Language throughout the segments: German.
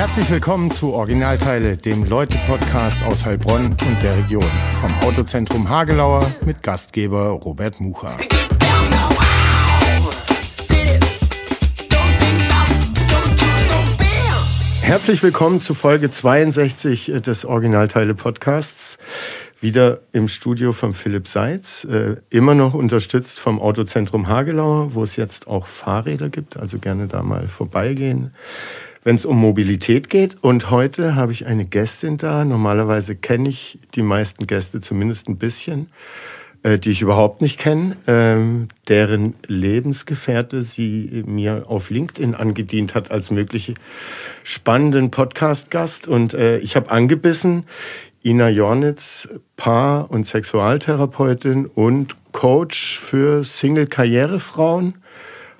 Herzlich willkommen zu Originalteile, dem Leute-Podcast aus Heilbronn und der Region. Vom Autozentrum Hagelauer mit Gastgeber Robert Mucha. Herzlich willkommen zu Folge 62 des Originalteile-Podcasts. Wieder im Studio von Philipp Seitz, äh, immer noch unterstützt vom Autozentrum Hagelauer, wo es jetzt auch Fahrräder gibt, also gerne da mal vorbeigehen wenn es um Mobilität geht. Und heute habe ich eine Gästin da. Normalerweise kenne ich die meisten Gäste zumindest ein bisschen, äh, die ich überhaupt nicht kenne, ähm, deren Lebensgefährte sie mir auf LinkedIn angedient hat als mögliche spannenden Podcast-Gast. Und äh, ich habe angebissen. Ina Jornitz, Paar- und Sexualtherapeutin und Coach für Single-Karrierefrauen.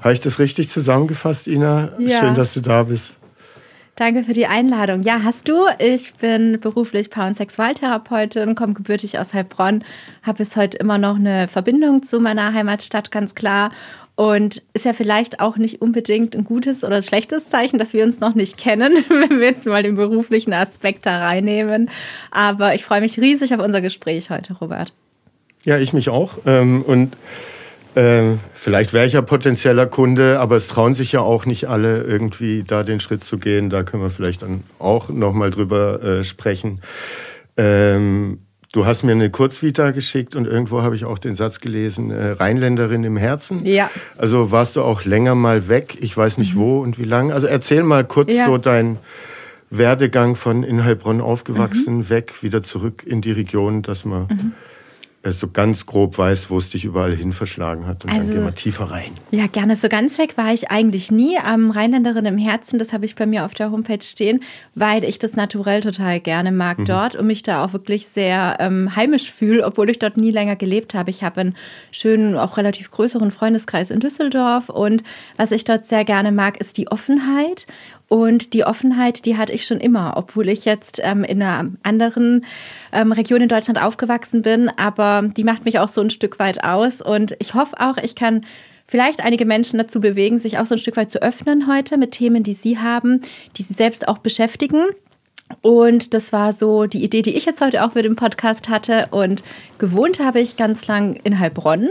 Habe ich das richtig zusammengefasst, Ina? Ja. Schön, dass du da bist. Danke für die Einladung. Ja, hast du. Ich bin beruflich Paar- und Sexualtherapeutin, komme gebürtig aus Heilbronn, habe bis heute immer noch eine Verbindung zu meiner Heimatstadt, ganz klar. Und ist ja vielleicht auch nicht unbedingt ein gutes oder schlechtes Zeichen, dass wir uns noch nicht kennen, wenn wir jetzt mal den beruflichen Aspekt da reinnehmen. Aber ich freue mich riesig auf unser Gespräch heute, Robert. Ja, ich mich auch. Ähm, und äh, vielleicht wäre ich ja potenzieller Kunde, aber es trauen sich ja auch nicht alle irgendwie da den Schritt zu gehen. Da können wir vielleicht dann auch nochmal drüber äh, sprechen. Ähm, du hast mir eine Kurzvita geschickt und irgendwo habe ich auch den Satz gelesen, äh, Rheinländerin im Herzen. Ja. Also warst du auch länger mal weg, ich weiß nicht mhm. wo und wie lange. Also erzähl mal kurz ja. so dein Werdegang von in Heilbronn aufgewachsen, mhm. weg, wieder zurück in die Region, dass man... Mhm so ganz grob weiß, wo es dich überall hin verschlagen hat. Und also, dann gehen wir tiefer rein. Ja, gerne. So ganz weg war ich eigentlich nie. Am Rheinländerin im Herzen, das habe ich bei mir auf der Homepage stehen, weil ich das naturell total gerne mag mhm. dort und mich da auch wirklich sehr ähm, heimisch fühle, obwohl ich dort nie länger gelebt habe. Ich habe einen schönen, auch relativ größeren Freundeskreis in Düsseldorf und was ich dort sehr gerne mag, ist die Offenheit und die Offenheit, die hatte ich schon immer, obwohl ich jetzt ähm, in einer anderen ähm, Region in Deutschland aufgewachsen bin. Aber die macht mich auch so ein Stück weit aus. Und ich hoffe auch, ich kann vielleicht einige Menschen dazu bewegen, sich auch so ein Stück weit zu öffnen heute mit Themen, die sie haben, die sie selbst auch beschäftigen. Und das war so die Idee, die ich jetzt heute auch mit dem Podcast hatte. Und gewohnt habe ich ganz lang in Heilbronn.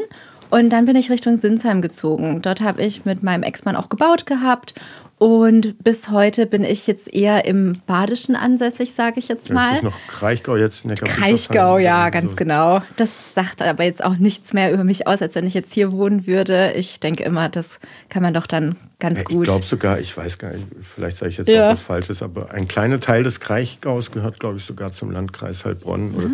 Und dann bin ich Richtung Sinsheim gezogen. Dort habe ich mit meinem Ex-Mann auch gebaut gehabt und bis heute bin ich jetzt eher im Badischen ansässig, sage ich jetzt mal. Ist das noch Kraichgau jetzt? Kraichgau, ja, ganz genau. Das sagt aber jetzt auch nichts mehr über mich aus, als wenn ich jetzt hier wohnen würde. Ich denke immer, das kann man doch dann ganz ja, gut. Ich glaube sogar, ich weiß gar nicht, vielleicht sage ich jetzt ja. auch was Falsches, aber ein kleiner Teil des Kraichgaus gehört, glaube ich, sogar zum Landkreis Heilbronn. Mhm. Oder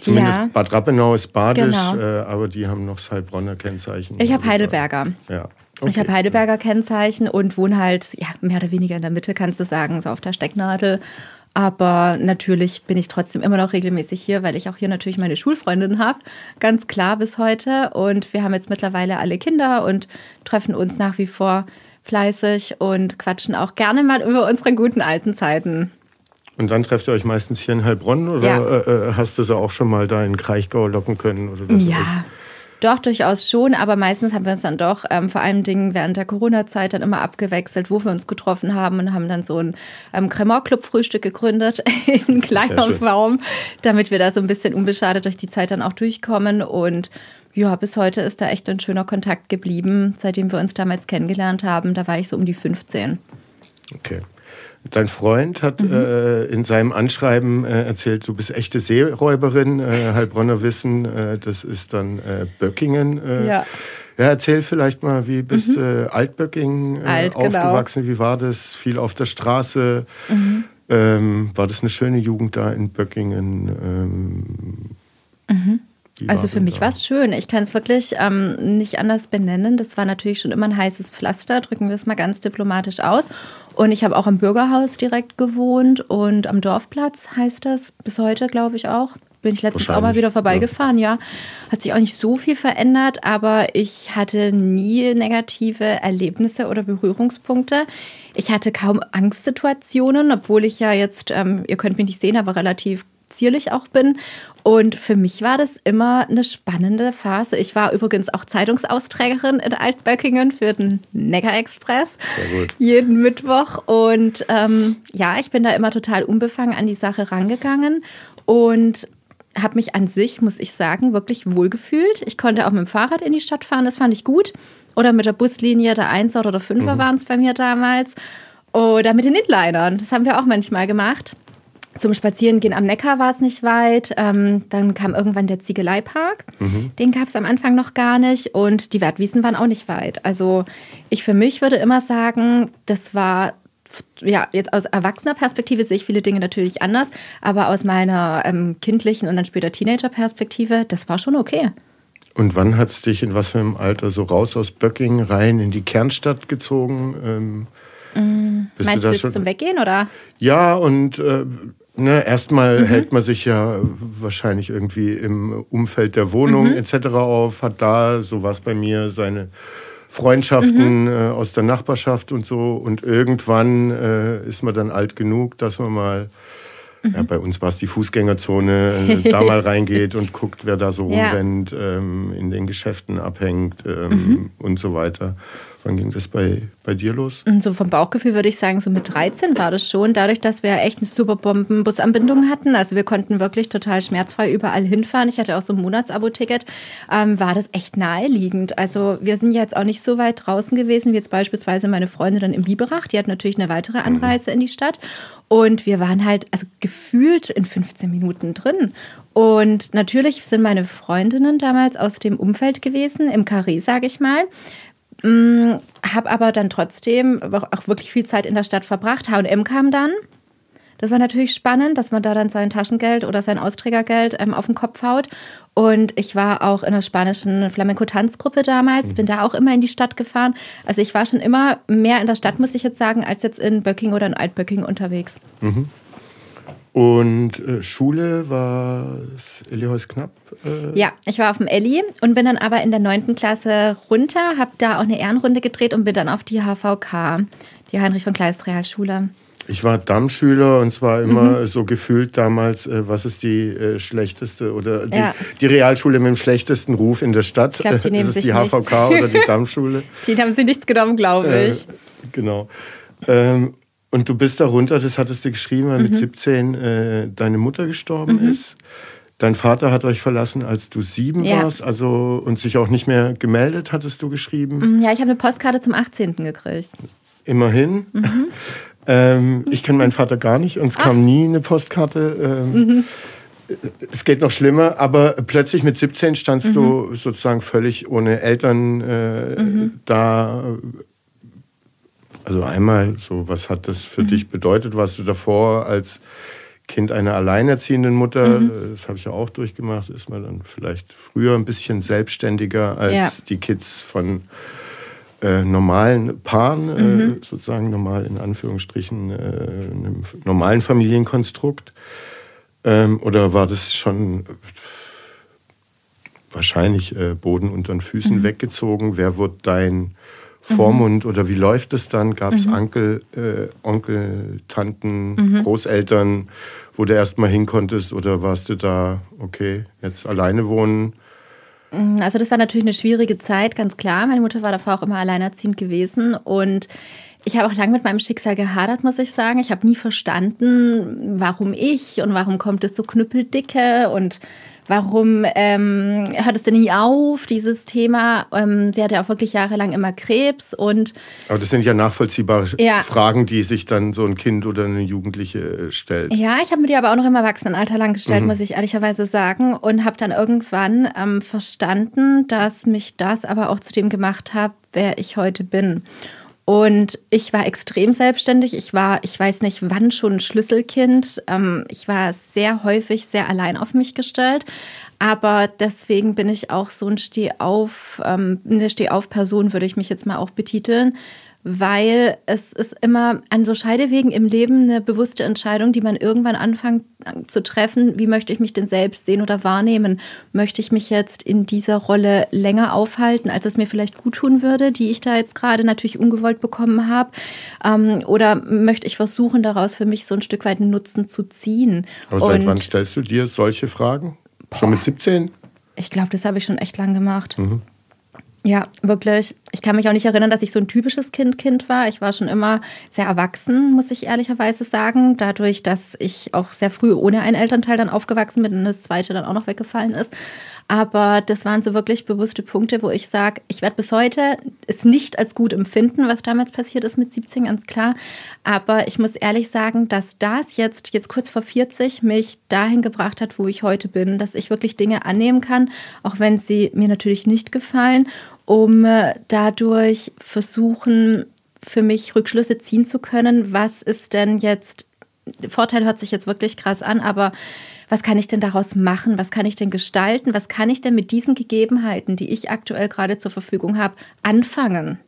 zumindest ja. Bad Rappenau ist badisch, genau. äh, aber die haben noch das Heilbronner Kennzeichen. Ich habe Heidelberger. Ja. Okay. Ich habe Heidelberger Kennzeichen und wohne halt ja, mehr oder weniger in der Mitte, kannst du sagen, so auf der Stecknadel. Aber natürlich bin ich trotzdem immer noch regelmäßig hier, weil ich auch hier natürlich meine Schulfreundin habe. Ganz klar bis heute. Und wir haben jetzt mittlerweile alle Kinder und treffen uns nach wie vor fleißig und quatschen auch gerne mal über unsere guten alten Zeiten. Und dann trefft ihr euch meistens hier in Heilbronn oder ja. äh, äh hast du sie auch schon mal da in Kraichgau locken können? Oder ja, doch, durchaus schon, aber meistens haben wir uns dann doch ähm, vor allem Dingen während der Corona-Zeit dann immer abgewechselt, wo wir uns getroffen haben und haben dann so ein ähm, Cremant-Club-Frühstück gegründet in kleiner Form, damit wir da so ein bisschen unbeschadet durch die Zeit dann auch durchkommen und ja, bis heute ist da echt ein schöner Kontakt geblieben, seitdem wir uns damals kennengelernt haben. Da war ich so um die 15. Okay. Dein Freund hat mhm. äh, in seinem Anschreiben äh, erzählt, du bist echte Seeräuberin, äh, Heilbronner Wissen, äh, das ist dann äh, Böckingen. Äh. ja. ja, erzähl vielleicht mal, wie bist du mhm. Altböckingen Alt, genau. aufgewachsen? Genau. Wie war das? Viel auf der Straße? Mhm. Ähm, war das eine schöne Jugend da in Böckingen? Ähm, mhm. Also für mich war es schön. Ich kann es wirklich ähm, nicht anders benennen. Das war natürlich schon immer ein heißes Pflaster, drücken wir es mal ganz diplomatisch aus. Und ich habe auch am Bürgerhaus direkt gewohnt und am Dorfplatz heißt das bis heute, glaube ich auch. Bin ich letztens auch mal wieder vorbeigefahren, ja. ja. Hat sich auch nicht so viel verändert, aber ich hatte nie negative Erlebnisse oder Berührungspunkte. Ich hatte kaum Angstsituationen, obwohl ich ja jetzt, ähm, ihr könnt mich nicht sehen, aber relativ zierlich auch bin. Und für mich war das immer eine spannende Phase. Ich war übrigens auch Zeitungsausträgerin in Altböckingen für den Neckar Express jeden Mittwoch. Und ähm, ja, ich bin da immer total unbefangen an die Sache rangegangen und habe mich an sich, muss ich sagen, wirklich wohlgefühlt. Ich konnte auch mit dem Fahrrad in die Stadt fahren, das fand ich gut. Oder mit der Buslinie, der 1er oder der 5er mhm. waren es bei mir damals. Oder mit den Inlinern, das haben wir auch manchmal gemacht. Zum Spazierengehen am Neckar war es nicht weit. Ähm, dann kam irgendwann der Ziegeleipark. Mhm. Den gab es am Anfang noch gar nicht. Und die Wertwiesen waren auch nicht weit. Also ich für mich würde immer sagen, das war ja, jetzt aus erwachsener Perspektive sehe ich viele Dinge natürlich anders, aber aus meiner ähm, kindlichen und dann später Teenager-Perspektive, das war schon okay. Und wann hat es dich in was für einem Alter so raus aus Böcking rein in die Kernstadt gezogen? Ähm, mm, meinst du, du jetzt schon? zum Weggehen oder? Ja, und äh, ne, erstmal mhm. hält man sich ja wahrscheinlich irgendwie im Umfeld der Wohnung mhm. etc. auf, hat da, so war es bei mir, seine Freundschaften mhm. äh, aus der Nachbarschaft und so. Und irgendwann äh, ist man dann alt genug, dass man mal, mhm. ja, bei uns war es die Fußgängerzone, äh, da mal reingeht und guckt, wer da so rumrennt, ja. ähm, in den Geschäften abhängt ähm, mhm. und so weiter. Wann ging das bei, bei dir los? So vom Bauchgefühl würde ich sagen, so mit 13 war das schon. Dadurch, dass wir echt eine super Bomben-Busanbindung hatten, also wir konnten wirklich total schmerzfrei überall hinfahren. Ich hatte auch so ein Monatsabo-Ticket, ähm, war das echt naheliegend. Also wir sind jetzt auch nicht so weit draußen gewesen, wie jetzt beispielsweise meine Freundin dann im Biberach. Die hat natürlich eine weitere mhm. Anreise in die Stadt. Und wir waren halt also gefühlt in 15 Minuten drin. Und natürlich sind meine Freundinnen damals aus dem Umfeld gewesen, im Carré, sage ich mal. Mm, habe aber dann trotzdem auch wirklich viel Zeit in der Stadt verbracht. HM kam dann. Das war natürlich spannend, dass man da dann sein Taschengeld oder sein Austrägergeld ähm, auf den Kopf haut. Und ich war auch in der spanischen Flamenco-Tanzgruppe damals, bin da auch immer in die Stadt gefahren. Also ich war schon immer mehr in der Stadt, muss ich jetzt sagen, als jetzt in Böcking oder in Altböcking unterwegs. Mhm. Und äh, Schule war Ellihaus Knapp? Äh ja, ich war auf dem Elli und bin dann aber in der neunten Klasse runter, habe da auch eine Ehrenrunde gedreht und bin dann auf die HVK, die Heinrich von Kleist Realschule. Ich war Dammschüler und zwar immer mhm. so gefühlt damals, äh, was ist die äh, schlechteste oder die, ja. die, Realschule mit dem schlechtesten Ruf in der Stadt? Ich glaub, die nehmen ist es die HVK nichts. oder die Dammschule? die haben sie nichts genommen, glaube äh, ich. genau. Ähm, und du bist darunter, das hattest du geschrieben, weil mhm. mit 17 äh, deine Mutter gestorben mhm. ist. Dein Vater hat euch verlassen, als du sieben ja. warst, also und sich auch nicht mehr gemeldet, hattest du geschrieben. Mhm, ja, ich habe eine Postkarte zum 18. gekriegt. Immerhin. Mhm. ähm, ich kenne meinen Vater gar nicht und es kam nie eine Postkarte. Ähm, mhm. Es geht noch schlimmer, aber plötzlich mit 17 standst du mhm. sozusagen völlig ohne Eltern äh, da also einmal so, was hat das für mhm. dich bedeutet? Warst du davor als Kind einer alleinerziehenden Mutter, mhm. das habe ich ja auch durchgemacht, ist man dann vielleicht früher ein bisschen selbstständiger als ja. die Kids von äh, normalen Paaren, äh, mhm. äh, sozusagen normal in Anführungsstrichen, äh, einem normalen Familienkonstrukt? Ähm, oder war das schon wahrscheinlich äh, Boden unter den Füßen mhm. weggezogen? Wer wird dein Vormund mhm. oder wie läuft es dann? Gab es mhm. Onkel, äh, Onkel, Tanten, mhm. Großeltern, wo du erst mal hin konntest oder warst du da, okay, jetzt alleine wohnen? Mm, also das war natürlich eine schwierige Zeit, ganz klar. Meine Mutter war davor auch immer alleinerziehend gewesen und ich habe auch lange mit meinem Schicksal gehadert, muss ich sagen. Ich habe nie verstanden, warum ich und warum kommt es so knüppeldicke und Warum ähm, hört es denn nie auf, dieses Thema? Ähm, sie hatte auch wirklich jahrelang immer Krebs und. Aber das sind ja nachvollziehbare ja. Fragen, die sich dann so ein Kind oder eine Jugendliche äh, stellt. Ja, ich habe mir die aber auch noch im Erwachsenenalter lang gestellt, mhm. muss ich ehrlicherweise sagen. Und habe dann irgendwann ähm, verstanden, dass mich das aber auch zu dem gemacht hat, wer ich heute bin. Und ich war extrem selbstständig. Ich war, ich weiß nicht wann schon Schlüsselkind. Ähm, ich war sehr häufig sehr allein auf mich gestellt. Aber deswegen bin ich auch so ein Stehauf, ähm, eine Stehauf-Person, würde ich mich jetzt mal auch betiteln, weil es ist immer an so Scheidewegen im Leben eine bewusste Entscheidung, die man irgendwann anfängt zu treffen. Wie möchte ich mich denn selbst sehen oder wahrnehmen? Möchte ich mich jetzt in dieser Rolle länger aufhalten, als es mir vielleicht gut tun würde, die ich da jetzt gerade natürlich ungewollt bekommen habe? Ähm, oder möchte ich versuchen, daraus für mich so ein Stück weit einen Nutzen zu ziehen? Aber seit Und, wann stellst du dir solche Fragen? Boah, schon mit 17? Ich glaube, das habe ich schon echt lang gemacht. Mhm. Ja, wirklich. Ich kann mich auch nicht erinnern, dass ich so ein typisches Kind-Kind war. Ich war schon immer sehr erwachsen, muss ich ehrlicherweise sagen. Dadurch, dass ich auch sehr früh ohne einen Elternteil dann aufgewachsen bin und das zweite dann auch noch weggefallen ist. Aber das waren so wirklich bewusste Punkte, wo ich sage, ich werde bis heute es nicht als gut empfinden, was damals passiert ist mit 17, ganz klar. Aber ich muss ehrlich sagen, dass das jetzt, jetzt kurz vor 40 mich dahin gebracht hat, wo ich heute bin, dass ich wirklich Dinge annehmen kann, auch wenn sie mir natürlich nicht gefallen, um äh, dadurch versuchen, für mich Rückschlüsse ziehen zu können. Was ist denn jetzt, Vorteil hört sich jetzt wirklich krass an, aber was kann ich denn daraus machen? Was kann ich denn gestalten? Was kann ich denn mit diesen Gegebenheiten, die ich aktuell gerade zur Verfügung habe, anfangen?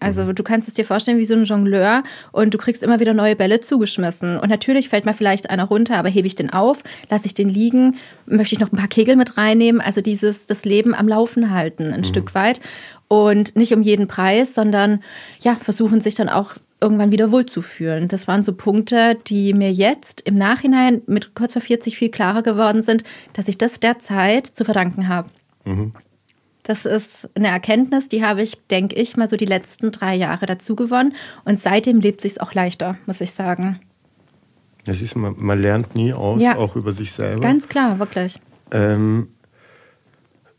Also mhm. du kannst es dir vorstellen wie so ein Jongleur und du kriegst immer wieder neue Bälle zugeschmissen. Und natürlich fällt mal vielleicht einer runter, aber hebe ich den auf, lasse ich den liegen, möchte ich noch ein paar Kegel mit reinnehmen. Also dieses das Leben am Laufen halten ein mhm. Stück weit. Und nicht um jeden Preis, sondern ja, versuchen sich dann auch irgendwann wieder wohlzufühlen. Das waren so Punkte, die mir jetzt im Nachhinein mit kurz vor 40 viel klarer geworden sind, dass ich das der Zeit zu verdanken habe. Mhm. Das ist eine Erkenntnis, die habe ich, denke ich, mal so die letzten drei Jahre dazu gewonnen. Und seitdem lebt sich auch leichter, muss ich sagen. Das ist, man, man lernt nie aus, ja. auch über sich selber. Ganz klar, wirklich. Ähm,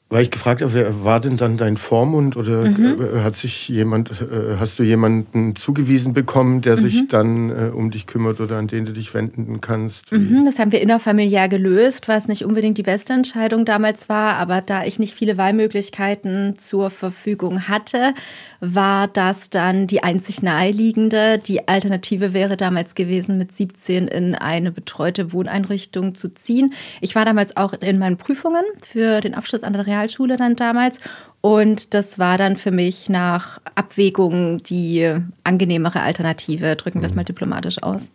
weil ich gefragt habe, wer war denn dann dein Vormund oder mhm. Äh, hat sich jemand, äh, hast du jemanden zugewiesen bekommen, der mhm. sich dann äh, um dich kümmert oder an den du dich wenden kannst? Mhm, das haben wir innerfamiliär gelöst, was nicht unbedingt die beste Entscheidung damals war, aber da ich nicht viele Wahlmöglichkeiten zur Verfügung hatte, war das dann die einzig naheliegende. Die Alternative wäre damals gewesen, mit 17 in eine betreute Wohneinrichtung zu ziehen. Ich war damals auch in meinen Prüfungen für den Abschluss an der Real Realschule dann damals. Und das war dann für mich nach Abwägung die angenehmere Alternative. Drücken wir es mhm. mal diplomatisch aus.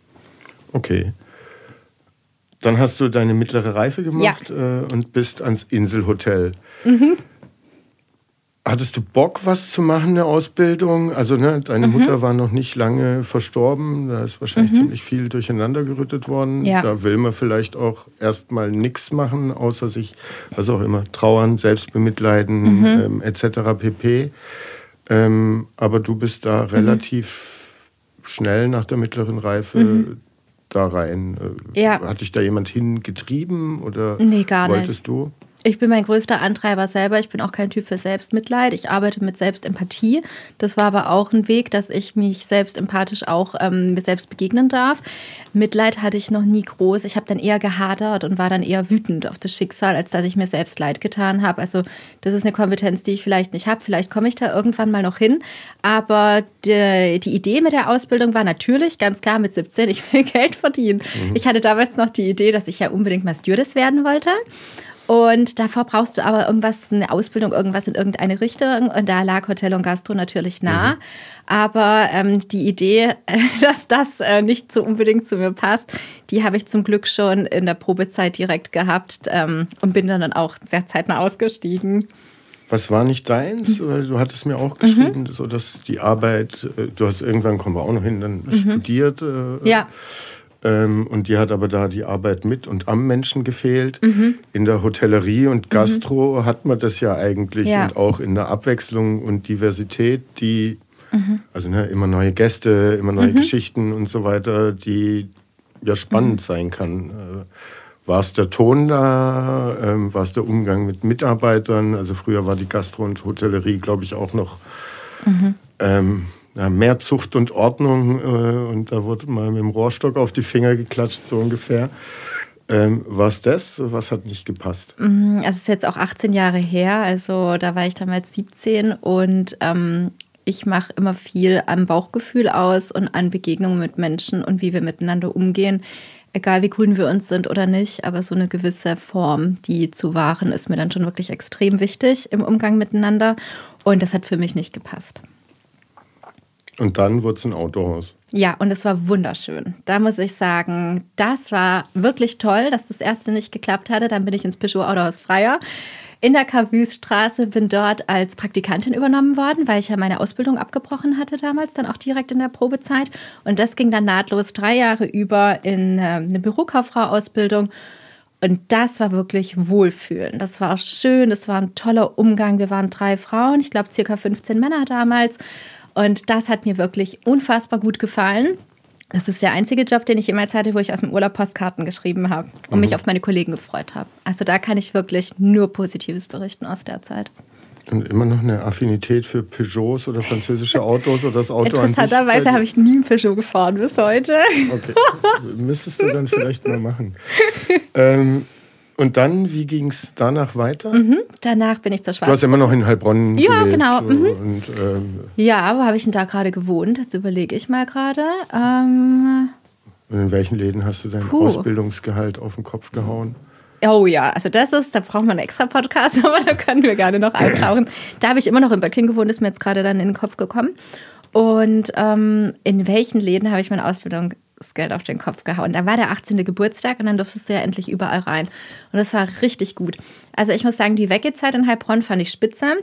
Okay. Dann hast du deine mittlere Reife gemacht ja. äh, und bist ans Inselhotel. Mhm. Hattest du Bock, was zu machen, eine Ausbildung? Also, ne, deine mhm. Mutter war noch nicht lange verstorben. Da ist wahrscheinlich mhm. ziemlich viel durcheinander gerüttet worden. Ja. Da will man vielleicht auch erstmal nichts machen, außer sich, was auch immer, trauern, selbst bemitleiden, mhm. ähm, etc. pp. Ähm, aber du bist da mhm. relativ schnell nach der mittleren Reife mhm. da rein. Äh, ja. Hat dich da jemand hingetrieben oder nee, gar wolltest nicht. du? Ich bin mein größter Antreiber selber. Ich bin auch kein Typ für Selbstmitleid. Ich arbeite mit Selbstempathie. Das war aber auch ein Weg, dass ich mich selbst empathisch auch ähm, mir selbst begegnen darf. Mitleid hatte ich noch nie groß. Ich habe dann eher gehadert und war dann eher wütend auf das Schicksal, als dass ich mir selbst leid getan habe. Also das ist eine Kompetenz, die ich vielleicht nicht habe. Vielleicht komme ich da irgendwann mal noch hin. Aber die, die, Idee mit der Ausbildung war natürlich ganz klar mit 17, ich will Geld verdienen. Mhm. Ich hatte damals noch die Idee, dass ich ja unbedingt mal Stewardess werden wollte. Und davor brauchst du aber irgendwas, eine Ausbildung, irgendwas in irgendeine Richtung. Und da lag Hotel und Gastro natürlich nah. Mhm. Aber ähm, die Idee, dass das äh, nicht so unbedingt zu mir passt, die habe ich zum Glück schon in der Probezeit direkt gehabt ähm, und bin dann auch sehr zeitnah ausgestiegen. Was war nicht deins? Mhm. Du hattest mir auch geschrieben, mhm. so dass die Arbeit, äh, du hast irgendwann, kommen wir auch noch hin, dann mhm. studiert. Äh, ja. Ähm, und dir hat aber da die Arbeit mit und am Menschen gefehlt. Mhm. In der Hotellerie und Gastro mhm. hat man das ja eigentlich ja. und auch in der Abwechslung und Diversität, die, mhm. also ne, immer neue Gäste, immer neue mhm. Geschichten und so weiter, die ja spannend mhm. sein kann. Äh, war es der Ton da? Ähm, war es der Umgang mit Mitarbeitern? Also früher war die Gastro und Hotellerie, glaube ich, auch noch mhm. ähm, ja, mehr Zucht und Ordnung äh, und da wurde mal mit dem Rohrstock auf die Finger geklatscht, so ungefähr. Ähm, was das? Was hat nicht gepasst? Mhm, es ist jetzt auch 18 Jahre her, also da war ich damals 17 und ähm, ich mache immer viel am Bauchgefühl aus und an Begegnungen mit Menschen und wie wir miteinander umgehen. Egal wie grün wir uns sind oder nicht, aber so eine gewisse Form, die zu wahren, ist mir dann schon wirklich extrem wichtig im Umgang miteinander. Und das hat für mich nicht gepasst. Und dann wurde es ein Autohaus. Ja, und es war wunderschön. Da muss ich sagen, das war wirklich toll, dass das erste nicht geklappt hatte. Dann bin ich ins Peugeot Autohaus Freier in der Cavus-Straße, bin dort als Praktikantin übernommen worden, weil ich ja meine Ausbildung abgebrochen hatte damals, dann auch direkt in der Probezeit. Und das ging dann nahtlos drei Jahre über in äh, eine Bürokauffrau-Ausbildung. Und das war wirklich Wohlfühlen. Das war schön, das war ein toller Umgang. Wir waren drei Frauen, ich glaube circa 15 Männer damals. Und das hat mir wirklich unfassbar gut gefallen. Das ist der einzige Job, den ich jemals hatte, wo ich aus dem Urlaub Postkarten geschrieben habe und mhm. mich auf meine Kollegen gefreut habe. Also da kann ich wirklich nur Positives berichten aus der Zeit. Und immer noch eine Affinität für Peugeots oder französische Autos oder das Auto Interessanterweise habe ich nie ein Peugeot gefahren bis heute. Okay, müsstest du dann vielleicht mal machen. Ähm, und dann, wie ging es danach weiter? Mhm, danach bin ich zur Schweiz. Du hast immer noch in Heilbronn Ja, gelebt, genau. Mhm. Und, ähm, ja, wo habe ich denn da gerade gewohnt? Jetzt überlege ich mal gerade. Ähm, und in welchen Läden hast du dein Puh. Ausbildungsgehalt auf den Kopf gehauen? Oh ja, also das ist, da braucht man einen extra Podcast, aber da können wir gerne noch eintauchen. Da habe ich immer noch in Böcking gewohnt, ist mir jetzt gerade dann in den Kopf gekommen. Und ähm, in welchen Läden habe ich meine Ausbildung das Geld auf den Kopf gehauen. Da war der 18. Geburtstag und dann durftest du ja endlich überall rein. Und das war richtig gut. Also ich muss sagen, die Weggezeit in Heilbronn fand ich spitze.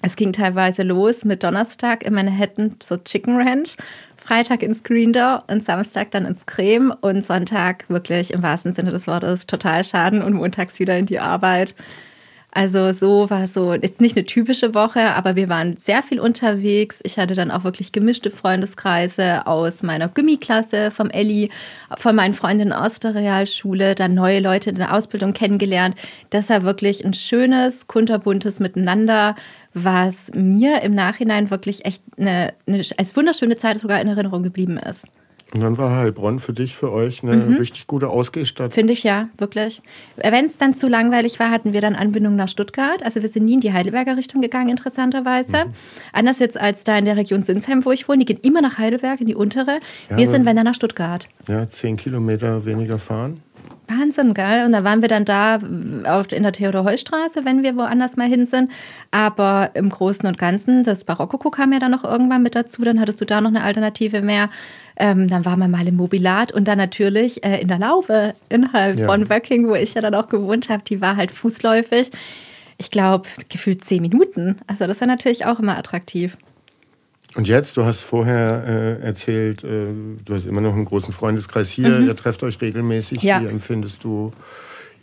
Es ging teilweise los mit Donnerstag in Manhattan zur Chicken Ranch, Freitag ins Green Door und Samstag dann ins Creme und Sonntag wirklich im wahrsten Sinne des Wortes total schaden und montags wieder in die Arbeit. Also so war so jetzt nicht eine typische Woche, aber wir waren sehr viel unterwegs. Ich hatte dann auch wirklich gemischte Freundeskreise aus meiner Gymmi-Klasse, vom Elli, von meinen Freundinnen aus der Realschule, dann neue Leute in der Ausbildung kennengelernt. Das war wirklich ein schönes, kunterbuntes Miteinander, was mir im Nachhinein wirklich echt eine, eine als wunderschöne Zeit sogar in Erinnerung geblieben ist. Und dann war Heilbronn für dich, für euch eine mhm. richtig gute Ausgehstadt. Finde ich ja, wirklich. Wenn es dann zu langweilig war, hatten wir dann Anbindung nach Stuttgart. Also wir sind nie in die Heidelberger Richtung gegangen, interessanterweise. Mhm. Anders jetzt als da in der Region Sinsheim, wo ich wohne. Die gehen immer nach Heidelberg, in die untere. Ja, wir sind, wenn dann, nach Stuttgart. Ja, zehn Kilometer weniger fahren. Wahnsinn, geil. Und da waren wir dann da auf, in der Theodor-Heuss-Straße, wenn wir woanders mal hin sind. Aber im Großen und Ganzen, das Barockoko kam ja dann noch irgendwann mit dazu. Dann hattest du da noch eine Alternative mehr. Ähm, dann waren wir mal im Mobilat und dann natürlich äh, in der Laube innerhalb ja. von Wöcking, wo ich ja dann auch gewohnt habe. Die war halt fußläufig. Ich glaube, gefühlt zehn Minuten. Also das war natürlich auch immer attraktiv. Und jetzt, du hast vorher äh, erzählt, äh, du hast immer noch einen großen Freundeskreis hier, mhm. ihr trefft euch regelmäßig. Ja. Wie empfindest du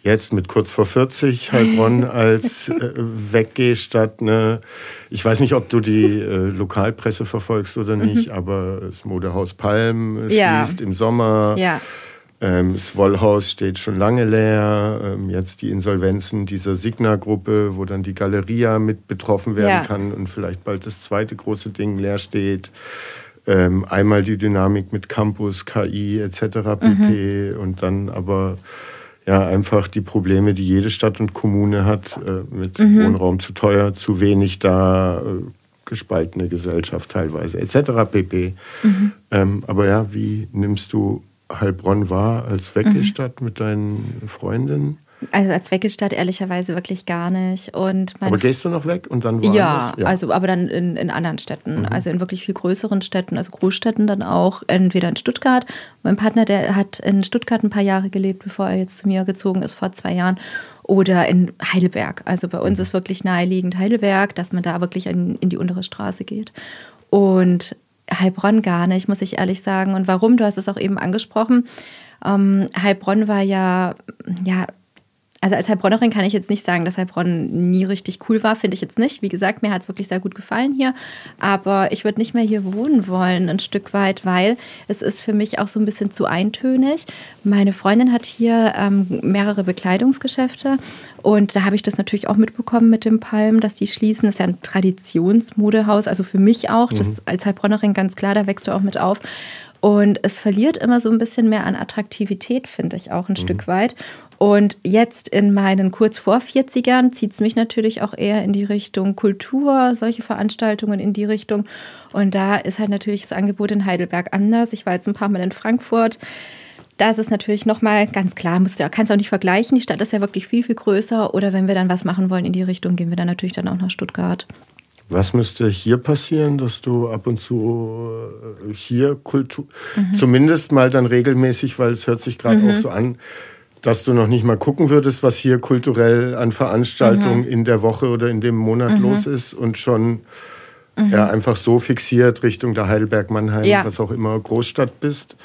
jetzt mit kurz vor 40 Heilbronn als äh, Weggehstadt? Ne? Ich weiß nicht, ob du die äh, Lokalpresse verfolgst oder nicht, mhm. aber das Modehaus Palm ja. schließt im Sommer. Ja. Ähm, das Wollhaus steht schon lange leer. Ähm, jetzt die Insolvenzen dieser Signa-Gruppe, wo dann die Galeria mit betroffen werden ja. kann und vielleicht bald das zweite große Ding leer steht. Ähm, einmal die Dynamik mit Campus, KI etc. pp. Mhm. Und dann aber ja einfach die Probleme, die jede Stadt und Kommune hat, äh, mit mhm. Wohnraum zu teuer, zu wenig da. Äh, gespaltene Gesellschaft teilweise etc. pp. Mhm. Ähm, aber ja, wie nimmst du Heilbronn war als Weggestadt mhm. mit deinen Freundinnen? Also als Weggestadt ehrlicherweise wirklich gar nicht. Und aber gehst du noch weg und dann woanders? Ja, ja. also aber dann in, in anderen Städten, mhm. also in wirklich viel größeren Städten, also Großstädten dann auch, entweder in Stuttgart. Mein Partner, der hat in Stuttgart ein paar Jahre gelebt, bevor er jetzt zu mir gezogen ist vor zwei Jahren. Oder in Heidelberg. Also bei uns mhm. ist wirklich naheliegend Heidelberg, dass man da wirklich in, in die untere Straße geht. Und Heilbronn gar nicht, muss ich ehrlich sagen. Und warum? Du hast es auch eben angesprochen. Ähm, Heilbronn war ja, ja, also als Heilbronnerin kann ich jetzt nicht sagen, dass Heilbronn nie richtig cool war, finde ich jetzt nicht. Wie gesagt, mir hat es wirklich sehr gut gefallen hier. Aber ich würde nicht mehr hier wohnen wollen, ein Stück weit, weil es ist für mich auch so ein bisschen zu eintönig. Meine Freundin hat hier ähm, mehrere Bekleidungsgeschäfte und da habe ich das natürlich auch mitbekommen mit dem Palm, dass die schließen. Das ist ja ein Traditionsmodehaus, also für mich auch. Das mhm. als Heilbronnerin ganz klar, da wächst du auch mit auf. Und es verliert immer so ein bisschen mehr an Attraktivität, finde ich auch ein mhm. Stück weit. Und jetzt in meinen kurz vor 40ern zieht es mich natürlich auch eher in die Richtung Kultur, solche Veranstaltungen in die Richtung. Und da ist halt natürlich das Angebot in Heidelberg anders. Ich war jetzt ein paar Mal in Frankfurt. Da ist es natürlich nochmal ganz klar, musst du, kannst du auch nicht vergleichen. Die Stadt ist ja wirklich viel, viel größer. Oder wenn wir dann was machen wollen in die Richtung, gehen wir dann natürlich dann auch nach Stuttgart. Was müsste hier passieren, dass du ab und zu äh, hier Kultur, mhm. zumindest mal dann regelmäßig, weil es hört sich gerade mhm. auch so an, dass du noch nicht mal gucken würdest, was hier kulturell an Veranstaltungen mhm. in der Woche oder in dem Monat mhm. los ist und schon mhm. ja, einfach so fixiert Richtung der Heidelberg, Mannheim, ja. was auch immer, Großstadt bist.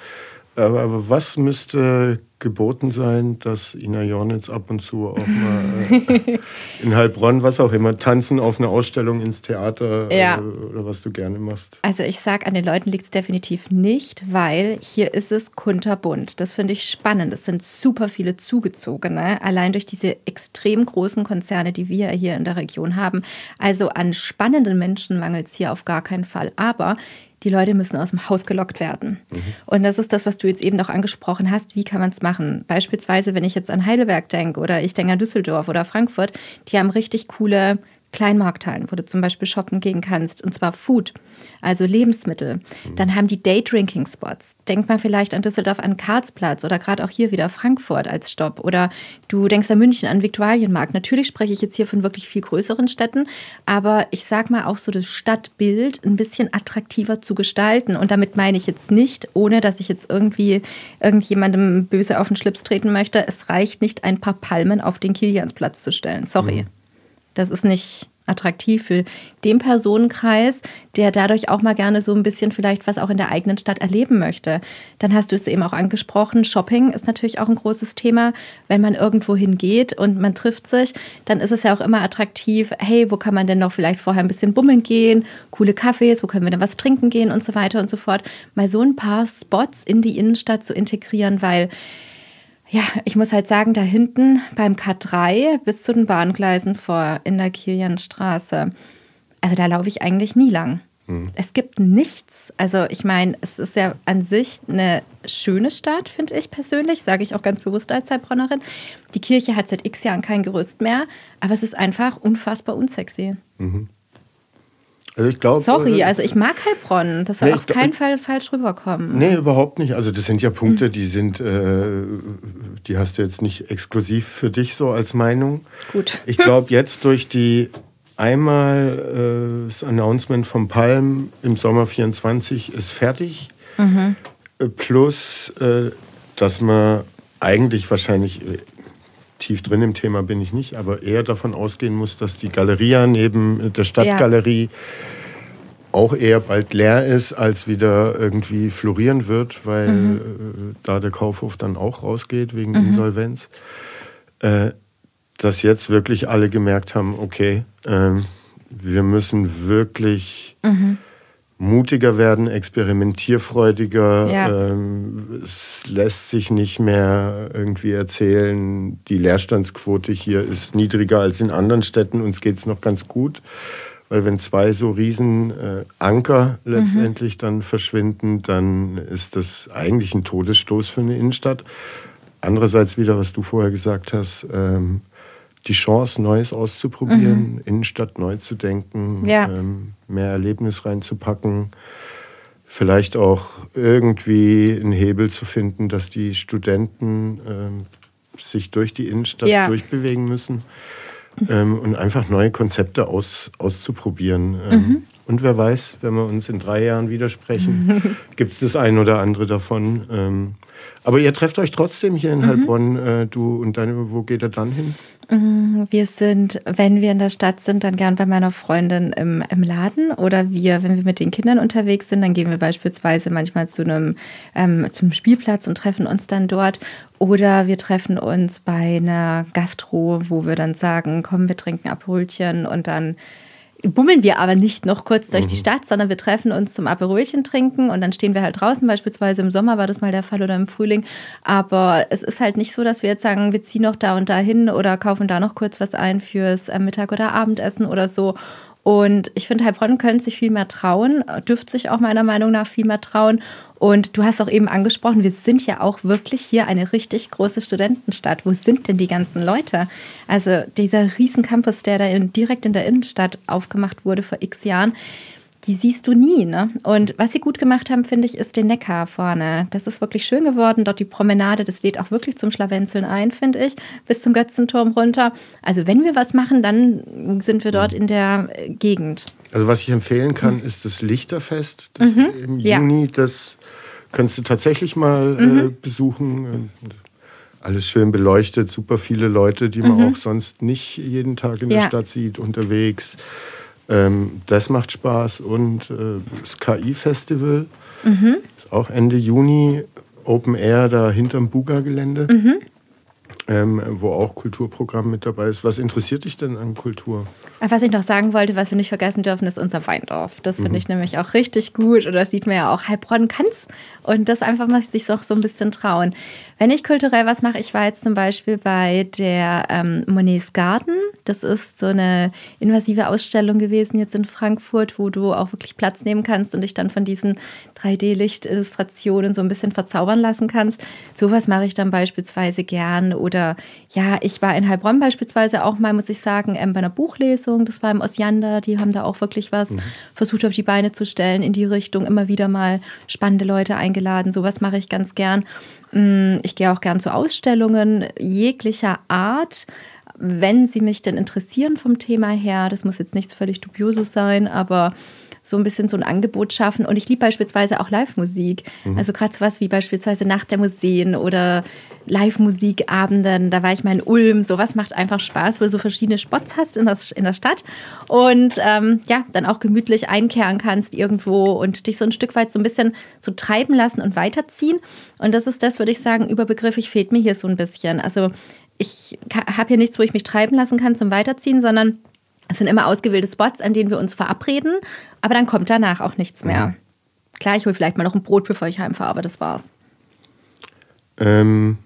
Aber was müsste geboten sein, dass Ina Jornitz ab und zu auch mal äh, in Heilbronn, was auch immer, tanzen auf eine Ausstellung ins Theater ja. äh, oder was du gerne machst? Also ich sag, an den Leuten liegt es definitiv nicht, weil hier ist es kunterbunt. Das finde ich spannend. Es sind super viele Zugezogene, allein durch diese extrem großen Konzerne, die wir hier in der Region haben. Also an spannenden Menschen mangelt es hier auf gar keinen Fall. Aber die Leute müssen aus dem Haus gelockt werden. Mhm. Und das ist das, was du jetzt eben noch angesprochen hast. Wie kann man es machen? Beispielsweise, wenn ich jetzt an Heidelberg denke oder ich denke an Düsseldorf oder Frankfurt, die haben richtig coole Kleinmarkthallen, wo du zum Beispiel shoppen gehen kannst, und zwar Food, also Lebensmittel. Dann haben die Day-Drinking-Spots. Denkt man vielleicht an Düsseldorf an Karlsplatz oder gerade auch hier wieder Frankfurt als Stopp. Oder du denkst an München an Viktualienmarkt. Natürlich spreche ich jetzt hier von wirklich viel größeren Städten, aber ich sag mal auch so das Stadtbild ein bisschen attraktiver zu gestalten. Und damit meine ich jetzt nicht, ohne dass ich jetzt irgendwie irgendjemandem böse auf den Schlips treten möchte, es reicht nicht, ein paar Palmen auf den Kiliansplatz zu stellen. Sorry. Mhm. Das ist nicht attraktiv für den Personenkreis, der dadurch auch mal gerne so ein bisschen vielleicht was auch in der eigenen Stadt erleben möchte. Dann hast du es eben auch angesprochen, Shopping ist natürlich auch ein großes Thema. Wenn man irgendwo hingeht und man trifft sich, dann ist es ja auch immer attraktiv, hey, wo kann man denn noch vielleicht vorher ein bisschen bummeln gehen, coole Cafés, wo können wir denn was trinken gehen und so weiter und so fort. Mal so ein paar Spots in die Innenstadt zu integrieren, weil ja, ich muss halt sagen, da hinten beim K3 bis zu den Bahngleisen vor in der Kilianstraße, also da laufe ich eigentlich nie lang. Hm. Es gibt nichts. Also ich meine, es ist ja an sich eine schöne Stadt, finde ich persönlich, sage ich auch ganz bewusst als Heilbronnerin. Die Kirche hat seit x Jahren kein Gerüst mehr, aber es ist einfach unfassbar unsexy. Mhm. Also ich glaube. Sorry, äh, also ich mag Heilbronn. Das soll nee, auf keinen Fall falsch rüberkommen. Nee, überhaupt nicht. Also das sind ja Punkte, die sind, äh, die hast du jetzt nicht exklusiv für dich so als Meinung. Gut. Ich glaube jetzt durch die einmal äh, das Announcement vom Palm im Sommer 24 ist fertig. Mhm. Äh, plus, äh, dass man eigentlich wahrscheinlich tief drin im Thema bin ich nicht, aber eher davon ausgehen muss, dass die Galeria neben der Stadtgalerie ja. auch eher bald leer ist, als wieder irgendwie florieren wird, weil mhm. äh, da der Kaufhof dann auch rausgeht wegen mhm. Insolvenz. Äh, dass jetzt wirklich alle gemerkt haben, okay, äh, wir müssen wirklich mhm mutiger werden, experimentierfreudiger. Ja. Ähm, es lässt sich nicht mehr irgendwie erzählen, die Leerstandsquote hier ist niedriger als in anderen Städten, uns geht es noch ganz gut. Weil wenn zwei so riesen äh, Anker mhm. letztendlich mhm. dann verschwinden, dann ist das eigentlich ein Todesstoß für eine Innenstadt. Andererseits wieder, was du vorher gesagt hast, ähm, die Chance, Neues auszuprobieren, mhm. Innenstadt neu zu denken, ja. ähm, mehr Erlebnis reinzupacken. Vielleicht auch irgendwie einen Hebel zu finden, dass die Studenten ähm, sich durch die Innenstadt ja. durchbewegen müssen ähm, und einfach neue Konzepte aus, auszuprobieren. Ähm, mhm. Und wer weiß, wenn wir uns in drei Jahren widersprechen, gibt es das ein oder andere davon. Aber ihr trefft euch trotzdem hier in mhm. Heilbronn, äh, du und deine, wo geht er dann hin? Mm, wir sind, wenn wir in der Stadt sind, dann gern bei meiner Freundin im, im Laden oder wir, wenn wir mit den Kindern unterwegs sind, dann gehen wir beispielsweise manchmal zu einem ähm, zum Spielplatz und treffen uns dann dort oder wir treffen uns bei einer Gastro, wo wir dann sagen, komm, wir trinken Abholchen und dann bummeln wir aber nicht noch kurz durch mhm. die Stadt, sondern wir treffen uns zum Aperolchen trinken und dann stehen wir halt draußen, beispielsweise im Sommer war das mal der Fall oder im Frühling. Aber es ist halt nicht so, dass wir jetzt sagen, wir ziehen noch da und da hin oder kaufen da noch kurz was ein fürs äh, Mittag- oder Abendessen oder so. Und ich finde, Heilbronn könnte sich viel mehr trauen, dürfte sich auch meiner Meinung nach viel mehr trauen. Und du hast auch eben angesprochen, wir sind ja auch wirklich hier eine richtig große Studentenstadt. Wo sind denn die ganzen Leute? Also dieser Riesencampus, der da in, direkt in der Innenstadt aufgemacht wurde vor x Jahren, die siehst du nie. Ne? Und was sie gut gemacht haben, finde ich, ist den Neckar vorne. Das ist wirklich schön geworden. Dort die Promenade, das lädt auch wirklich zum Schlawenzeln ein, finde ich, bis zum Götzenturm runter. Also wenn wir was machen, dann sind wir dort in der äh, Gegend. Also was ich empfehlen kann, mhm. ist das Lichterfest das mhm. im Juni. Ja. Das kannst du tatsächlich mal äh, mhm. äh, besuchen. Alles schön beleuchtet, super viele Leute, die man mhm. auch sonst nicht jeden Tag in ja. der Stadt sieht, unterwegs. Ähm, das macht Spaß. Und äh, das KI-Festival mhm. ist auch Ende Juni Open Air da hinterm Buga-Gelände. Mhm ähm, wo auch Kulturprogramm mit dabei ist. Was interessiert dich denn an Kultur? Was ich noch sagen wollte, was wir nicht vergessen dürfen, ist unser Weindorf. Das finde mhm. ich nämlich auch richtig gut. Und das sieht man ja auch, Heilbronn kann es. Und das einfach mal sich auch so ein bisschen trauen. Wenn ich kulturell was mache, ich war jetzt zum Beispiel bei der ähm, Monets Garden. Das ist so eine invasive Ausstellung gewesen jetzt in Frankfurt, wo du auch wirklich Platz nehmen kannst und dich dann von diesen 3D-Lichtillustrationen so ein bisschen verzaubern lassen kannst. Sowas mache ich dann beispielsweise gern. Oder ja, ich war in Heilbronn beispielsweise auch mal, muss ich sagen, ähm, bei einer Buchlesung. Das war im Osjander. Die haben da auch wirklich was mhm. versucht auf die Beine zu stellen in die Richtung. Immer wieder mal spannende Leute eingeladen. Sowas mache ich ganz gern. Mm, ich gehe auch gern zu Ausstellungen jeglicher Art, wenn sie mich denn interessieren vom Thema her. Das muss jetzt nichts völlig Dubioses sein, aber so ein bisschen so ein Angebot schaffen. Und ich liebe beispielsweise auch Live-Musik. Mhm. Also gerade so was wie beispielsweise Nacht der Museen oder Live-Musikabenden. Da war ich mal in Ulm. Sowas macht einfach Spaß, wo du so verschiedene Spots hast in, das, in der Stadt. Und ähm, ja, dann auch gemütlich einkehren kannst irgendwo und dich so ein Stück weit so ein bisschen so treiben lassen und weiterziehen. Und das ist das, würde ich sagen, überbegrifflich fehlt mir hier so ein bisschen. Also ich habe hier nichts, wo ich mich treiben lassen kann zum Weiterziehen, sondern es sind immer ausgewählte Spots, an denen wir uns verabreden, aber dann kommt danach auch nichts mehr. Mhm. Klar, ich hole vielleicht mal noch ein Brot, bevor ich heimfahre, aber das war's. Ähm,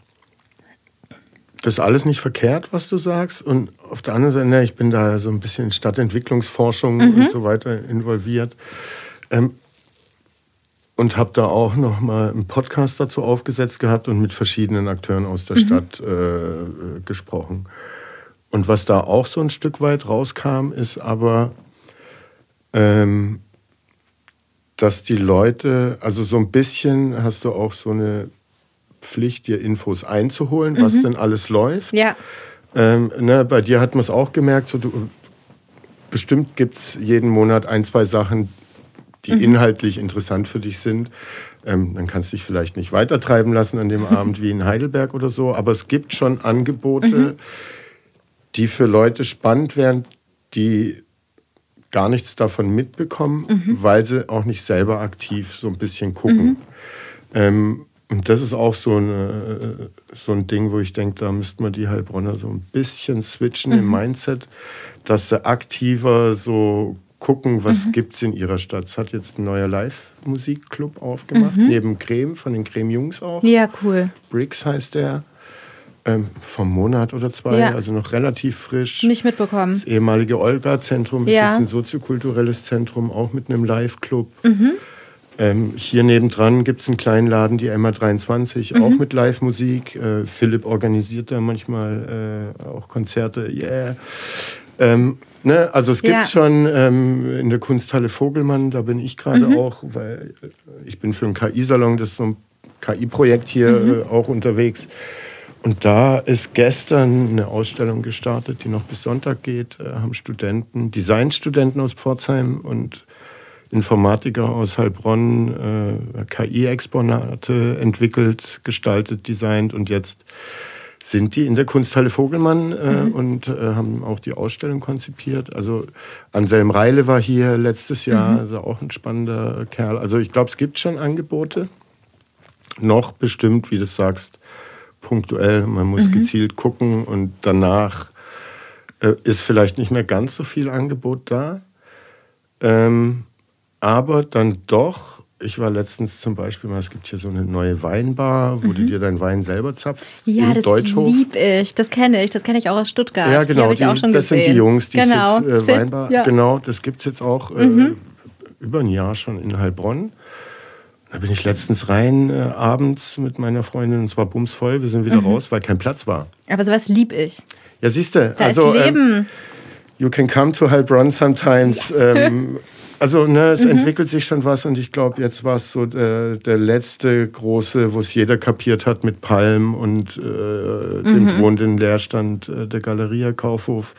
das ist alles nicht verkehrt, was du sagst. Und auf der anderen Seite, ich bin da so ein bisschen in Stadtentwicklungsforschung mhm. und so weiter involviert. Ähm, und habe da auch noch mal einen Podcast dazu aufgesetzt gehabt und mit verschiedenen Akteuren aus der mhm. Stadt äh, gesprochen. Und was da auch so ein Stück weit rauskam, ist aber, ähm, dass die Leute, also so ein bisschen hast du auch so eine Pflicht, dir Infos einzuholen, was mhm. denn alles läuft. Ja. Ähm, ne, bei dir hat man es auch gemerkt, so du, bestimmt gibt es jeden Monat ein, zwei Sachen, die mhm. inhaltlich interessant für dich sind. Ähm, dann kannst du dich vielleicht nicht weitertreiben lassen an dem Abend wie in Heidelberg oder so, aber es gibt schon Angebote, mhm die für Leute spannend wären, die gar nichts davon mitbekommen, mhm. weil sie auch nicht selber aktiv so ein bisschen gucken. Mhm. Ähm, und das ist auch so, eine, so ein Ding, wo ich denke, da müsste man die Heilbronner so ein bisschen switchen mhm. im Mindset, dass sie aktiver so gucken, was mhm. gibt es in ihrer Stadt. Es hat jetzt ein neuer Live-Musikclub aufgemacht, mhm. neben Creme, von den Creme-Jungs auch. Ja, cool. Bricks heißt der. Ähm, vom Monat oder zwei, ja. also noch relativ frisch. Nicht mitbekommen. Das ehemalige Olga-Zentrum ist jetzt ein soziokulturelles Zentrum, auch mit einem Live-Club. Mhm. Ähm, hier nebendran gibt es einen kleinen Laden, die Emma 23, mhm. auch mit Live-Musik. Äh, Philipp organisiert da manchmal äh, auch Konzerte. Yeah. Ähm, ne, also es gibt ja. schon ähm, in der Kunsthalle Vogelmann, da bin ich gerade mhm. auch, weil ich bin für einen KI-Salon, das ist so ein KI-Projekt hier mhm. äh, auch unterwegs. Und da ist gestern eine Ausstellung gestartet, die noch bis Sonntag geht. Da haben Studenten, Designstudenten aus Pforzheim und Informatiker aus Heilbronn äh, KI-Exponate entwickelt, gestaltet, designt und jetzt sind die in der Kunsthalle Vogelmann äh, mhm. und äh, haben auch die Ausstellung konzipiert. Also Anselm Reile war hier letztes Jahr, mhm. also auch ein spannender Kerl. Also ich glaube, es gibt schon Angebote. Noch bestimmt, wie du sagst, punktuell, man muss mhm. gezielt gucken und danach äh, ist vielleicht nicht mehr ganz so viel Angebot da. Ähm, aber dann doch, ich war letztens zum Beispiel mal, es gibt hier so eine neue Weinbar, wo mhm. du dir deinen Wein selber zapfst. Ja, das liebe ich, das kenne ich, das kenne ich auch aus Stuttgart. Ja, genau, die, die das gesehen. sind die Jungs, die genau. Sit, äh, Weinbar. Ja. Genau, das gibt es jetzt auch äh, mhm. über ein Jahr schon in Heilbronn. Da bin ich letztens rein äh, abends mit meiner Freundin und zwar bumsvoll. Wir sind wieder mhm. raus, weil kein Platz war. Aber sowas lieb ich. Ja, siehst du. Da also, ist Leben. Ähm, You can come to Heilbronn sometimes. Yes. Ähm, also ne, es mhm. entwickelt sich schon was und ich glaube, jetzt war es so der, der, letzte große, wo es jeder kapiert hat mit Palm und äh, dem mhm. drohenden Leerstand äh, der Galeria Kaufhof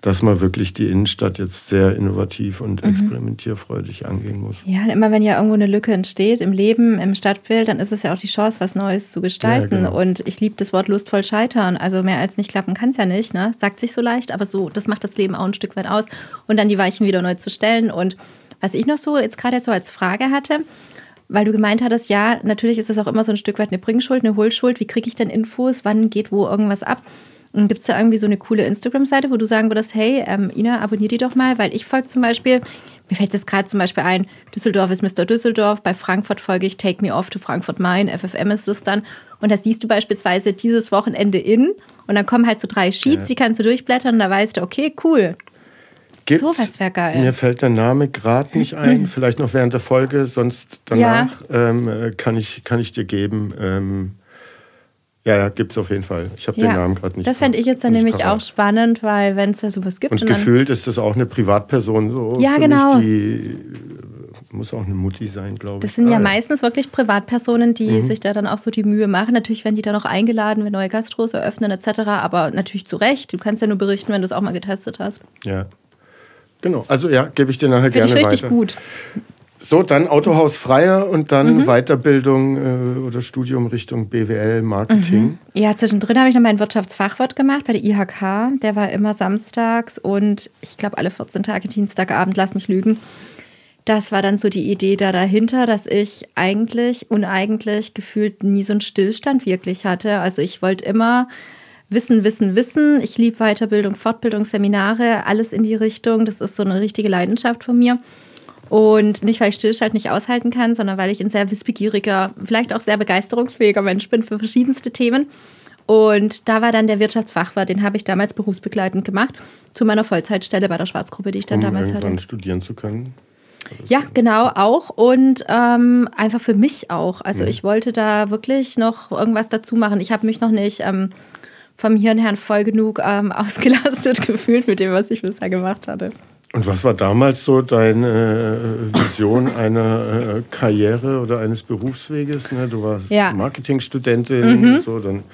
dass man wirklich die Innenstadt jetzt sehr innovativ und mhm. experimentierfreudig angehen muss. Ja, und immer wenn ja irgendwo eine Lücke entsteht im Leben, im Stadtbild, dann ist es ja auch die Chance, was Neues zu gestalten. Ja, genau. Und ich liebe das Wort lustvoll scheitern. Also mehr als nicht klappen kann es ja nicht. Ne? Sagt sich so leicht, aber so, das macht das Leben auch ein Stück weit aus. Und dann die Weichen wieder neu zu stellen. Und was ich noch so jetzt gerade so als Frage hatte, weil du gemeint hattest, ja, natürlich ist das auch immer so ein Stück weit eine Bringschuld, eine Hohlschuld. Wie kriege ich denn Infos? Wann geht wo irgendwas ab? Gibt es da irgendwie so eine coole Instagram-Seite, wo du sagen würdest, hey, ähm, Ina, abonnier die doch mal, weil ich folge zum Beispiel, mir fällt jetzt gerade zum Beispiel ein, Düsseldorf ist Mr. Düsseldorf, bei Frankfurt folge ich Take Me Off to Frankfurt Main, FFM ist es dann. Und da siehst du beispielsweise dieses Wochenende in und dann kommen halt so drei Sheets, ja. die kannst du durchblättern und da weißt du, okay, cool. Gibt's, so was wäre geil. Mir fällt der Name gerade nicht ein, vielleicht noch während der Folge, sonst danach ja. ähm, äh, kann, ich, kann ich dir geben. Ähm, ja, ja, gibt es auf jeden Fall. Ich habe ja, den Namen gerade nicht. Das fände ich jetzt dann nämlich parat. auch spannend, weil wenn es da sowas gibt. Und, und gefühlt ist das auch eine Privatperson so. Ja, genau. Mich, die muss auch eine Mutti sein, glaube ich. Das sind ah, ja, ja, meistens wirklich Privatpersonen, die mhm. sich da dann auch so die Mühe machen. Natürlich werden die dann auch eingeladen, wenn neue Gastros eröffnen etc. Aber natürlich zu Recht. Du kannst ja nur berichten, wenn du es auch mal getestet hast. Ja. Genau. Also ja, gebe ich dir nachher Find gerne ich richtig weiter. gut. So, dann Autohaus Freier und dann mhm. Weiterbildung äh, oder Studium Richtung BWL, Marketing. Mhm. Ja, zwischendrin habe ich noch meinen Wirtschaftsfachwirt gemacht bei der IHK. Der war immer samstags und ich glaube alle 14 Tage Dienstagabend, lass mich lügen. Das war dann so die Idee da dahinter, dass ich eigentlich uneigentlich gefühlt nie so einen Stillstand wirklich hatte. Also ich wollte immer Wissen, Wissen, Wissen. Ich liebe Weiterbildung, Fortbildung, Seminare, alles in die Richtung. Das ist so eine richtige Leidenschaft von mir. Und nicht, weil ich Stillstand nicht aushalten kann, sondern weil ich ein sehr wissbegieriger, vielleicht auch sehr begeisterungsfähiger Mensch bin für verschiedenste Themen. Und da war dann der Wirtschaftsfachwirt, den habe ich damals berufsbegleitend gemacht, zu meiner Vollzeitstelle bei der Schwarzgruppe, die ich dann um damals hatte. studieren zu können? Ja, genau, auch. Und ähm, einfach für mich auch. Also mhm. ich wollte da wirklich noch irgendwas dazu machen. Ich habe mich noch nicht ähm, vom Hirnherrn voll genug ähm, ausgelastet gefühlt mit dem, was ich bisher gemacht hatte. Und was war damals so deine äh, Vision einer äh, Karriere oder eines Berufsweges? Ne? Du warst ja. Marketingstudentin, mhm. so, dann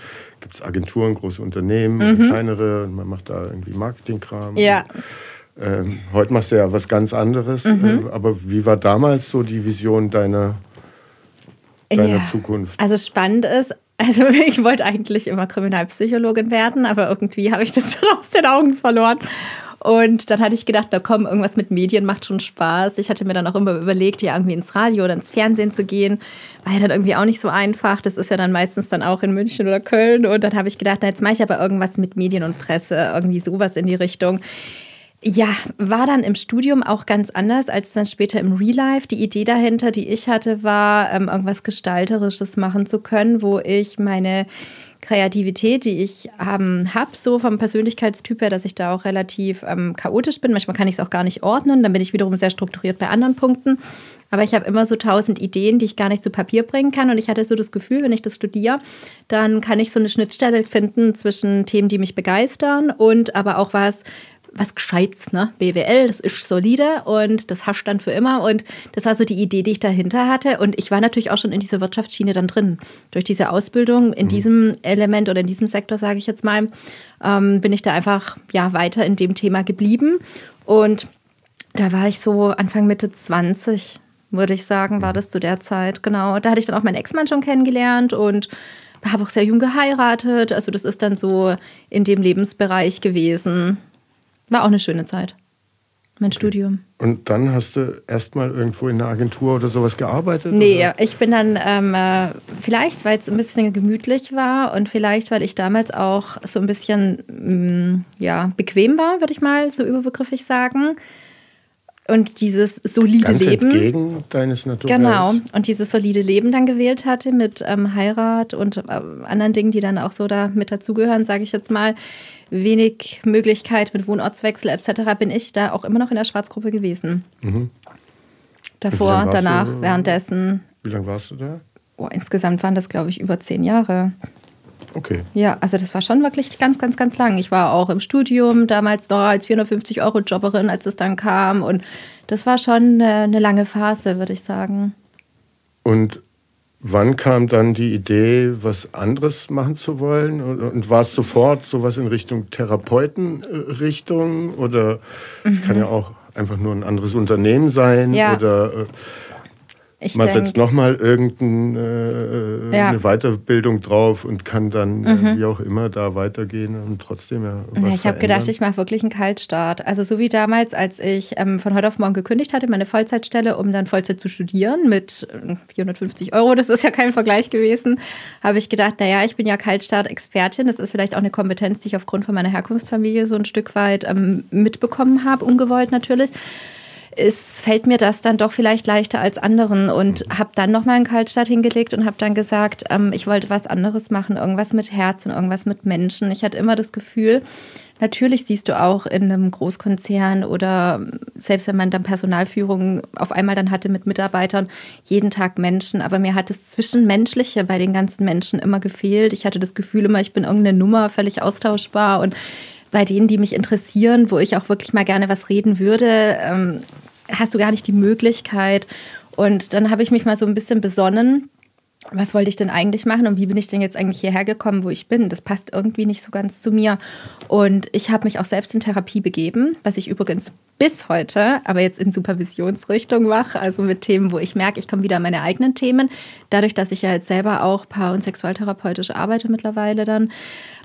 gibt es Agenturen, große Unternehmen, mhm. kleinere, und man macht da irgendwie Marketingkram. Ja. Ähm, heute machst du ja was ganz anderes. Mhm. Äh, aber wie war damals so die Vision deiner, deiner ja. Zukunft? Also spannend ist, also ich wollte eigentlich immer Kriminalpsychologin werden, aber irgendwie habe ich das dann aus den Augen verloren. Und dann hatte ich gedacht, da komm, irgendwas mit Medien macht schon Spaß. Ich hatte mir dann auch immer überlegt, ja irgendwie ins Radio oder ins Fernsehen zu gehen. War ja dann irgendwie auch nicht so einfach. Das ist ja dann meistens dann auch in München oder Köln. Und dann habe ich gedacht, na, jetzt mache ich aber irgendwas mit Medien und Presse, irgendwie sowas in die Richtung. Ja, war dann im Studium auch ganz anders als dann später im Real Life. Die Idee dahinter, die ich hatte, war, ähm, irgendwas Gestalterisches machen zu können, wo ich meine Kreativität, die ich ähm, habe, so vom Persönlichkeitstyp her, dass ich da auch relativ ähm, chaotisch bin. Manchmal kann ich es auch gar nicht ordnen. Dann bin ich wiederum sehr strukturiert bei anderen Punkten. Aber ich habe immer so tausend Ideen, die ich gar nicht zu Papier bringen kann. Und ich hatte so das Gefühl, wenn ich das studiere, dann kann ich so eine Schnittstelle finden zwischen Themen, die mich begeistern und aber auch was, was Gescheites, ne? BWL, das ist solide und das hast dann für immer. Und das war so die Idee, die ich dahinter hatte. Und ich war natürlich auch schon in dieser Wirtschaftsschiene dann drin. Durch diese Ausbildung in mhm. diesem Element oder in diesem Sektor, sage ich jetzt mal, ähm, bin ich da einfach ja weiter in dem Thema geblieben. Und da war ich so Anfang Mitte 20, würde ich sagen, war das zu der Zeit. Genau. Da hatte ich dann auch meinen Ex-Mann schon kennengelernt und habe auch sehr jung geheiratet. Also das ist dann so in dem Lebensbereich gewesen. War auch eine schöne Zeit. Mein okay. Studium. Und dann hast du erstmal irgendwo in einer Agentur oder sowas gearbeitet? Nee, oder? ich bin dann ähm, äh, vielleicht, weil es ein bisschen gemütlich war und vielleicht, weil ich damals auch so ein bisschen mh, mm, ja, bequem war, würde ich mal so überbegrifflich sagen. Und dieses solide Ganz Leben. Entgegen deines Naturells. Genau. Und dieses solide Leben dann gewählt hatte mit ähm, Heirat und äh, anderen Dingen, die dann auch so da mit dazugehören, sage ich jetzt mal wenig Möglichkeit mit Wohnortswechsel etc. bin ich da auch immer noch in der Schwarzgruppe gewesen. Mhm. Davor, danach, du, währenddessen. Wie lange warst du da? Oh, insgesamt waren das, glaube ich, über zehn Jahre. Okay. Ja, also das war schon wirklich ganz, ganz, ganz lang. Ich war auch im Studium damals noch als 450 Euro Jobberin, als es dann kam. Und das war schon eine, eine lange Phase, würde ich sagen. Und wann kam dann die Idee, was anderes machen zu wollen? Und, und war es sofort sowas in Richtung Therapeutenrichtung? Oder es kann ja auch einfach nur ein anderes Unternehmen sein? Ja. Oder äh, Ich man denk- setzt nochmal irgendeine äh, Ja. eine Weiterbildung drauf und kann dann äh, wie auch immer da weitergehen und trotzdem ja was Mhm. Ja, ich habe gedacht, ich mache wirklich einen Kaltstart. Also so wie damals, als ich ähm, von heute auf morgen gekündigt hatte, meine Vollzeitstelle, um dann Vollzeit zu studieren mit äh, 450 Euro, das ist ja kein Vergleich gewesen, habe ich gedacht, naja, ich bin ja Kaltstart-Expertin. Das ist vielleicht auch eine Kompetenz, die ich aufgrund von meiner Herkunftsfamilie so ein Stück weit ähm, mitbekommen habe, ungewollt natürlich. Es fällt mir das dann doch vielleicht leichter als anderen und habe dann nochmal einen Kaltstart hingelegt und habe dann gesagt, ähm, ich wollte was anderes machen, irgendwas mit Herzen, irgendwas mit Menschen. Ich hatte immer das Gefühl, natürlich siehst du auch in einem Großkonzern oder selbst wenn man dann Personalführung auf einmal dann hatte mit Mitarbeitern, jeden Tag Menschen, aber mir hat das Zwischenmenschliche bei den ganzen Menschen immer gefehlt. Ich hatte das Gefühl immer, ich bin irgendeine Nummer, völlig austauschbar und bei denen, die mich interessieren, wo ich auch wirklich mal gerne was reden würde, ähm, hast du gar nicht die Möglichkeit. Und dann habe ich mich mal so ein bisschen besonnen, was wollte ich denn eigentlich machen und wie bin ich denn jetzt eigentlich hierher gekommen, wo ich bin? Das passt irgendwie nicht so ganz zu mir. Und ich habe mich auch selbst in Therapie begeben, was ich übrigens bis heute, aber jetzt in Supervisionsrichtung mache, also mit Themen, wo ich merke, ich komme wieder an meine eigenen Themen. Dadurch, dass ich ja jetzt selber auch paar- und sexualtherapeutisch arbeite mittlerweile dann,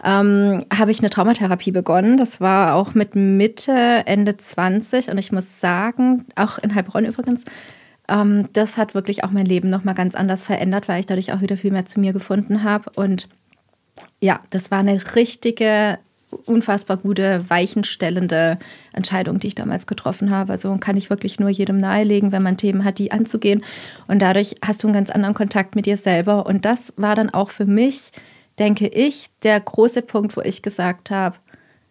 ähm, habe ich eine Traumatherapie begonnen. Das war auch mit Mitte, Ende 20 und ich muss sagen, auch in Heilbronn übrigens, ähm, das hat wirklich auch mein Leben nochmal ganz anders verändert, weil ich dadurch auch wieder viel mehr zu mir gefunden habe. Und ja, das war eine richtige, unfassbar gute, weichenstellende Entscheidung, die ich damals getroffen habe. Also kann ich wirklich nur jedem nahelegen, wenn man Themen hat, die anzugehen. Und dadurch hast du einen ganz anderen Kontakt mit dir selber. Und das war dann auch für mich, denke ich, der große Punkt, wo ich gesagt habe,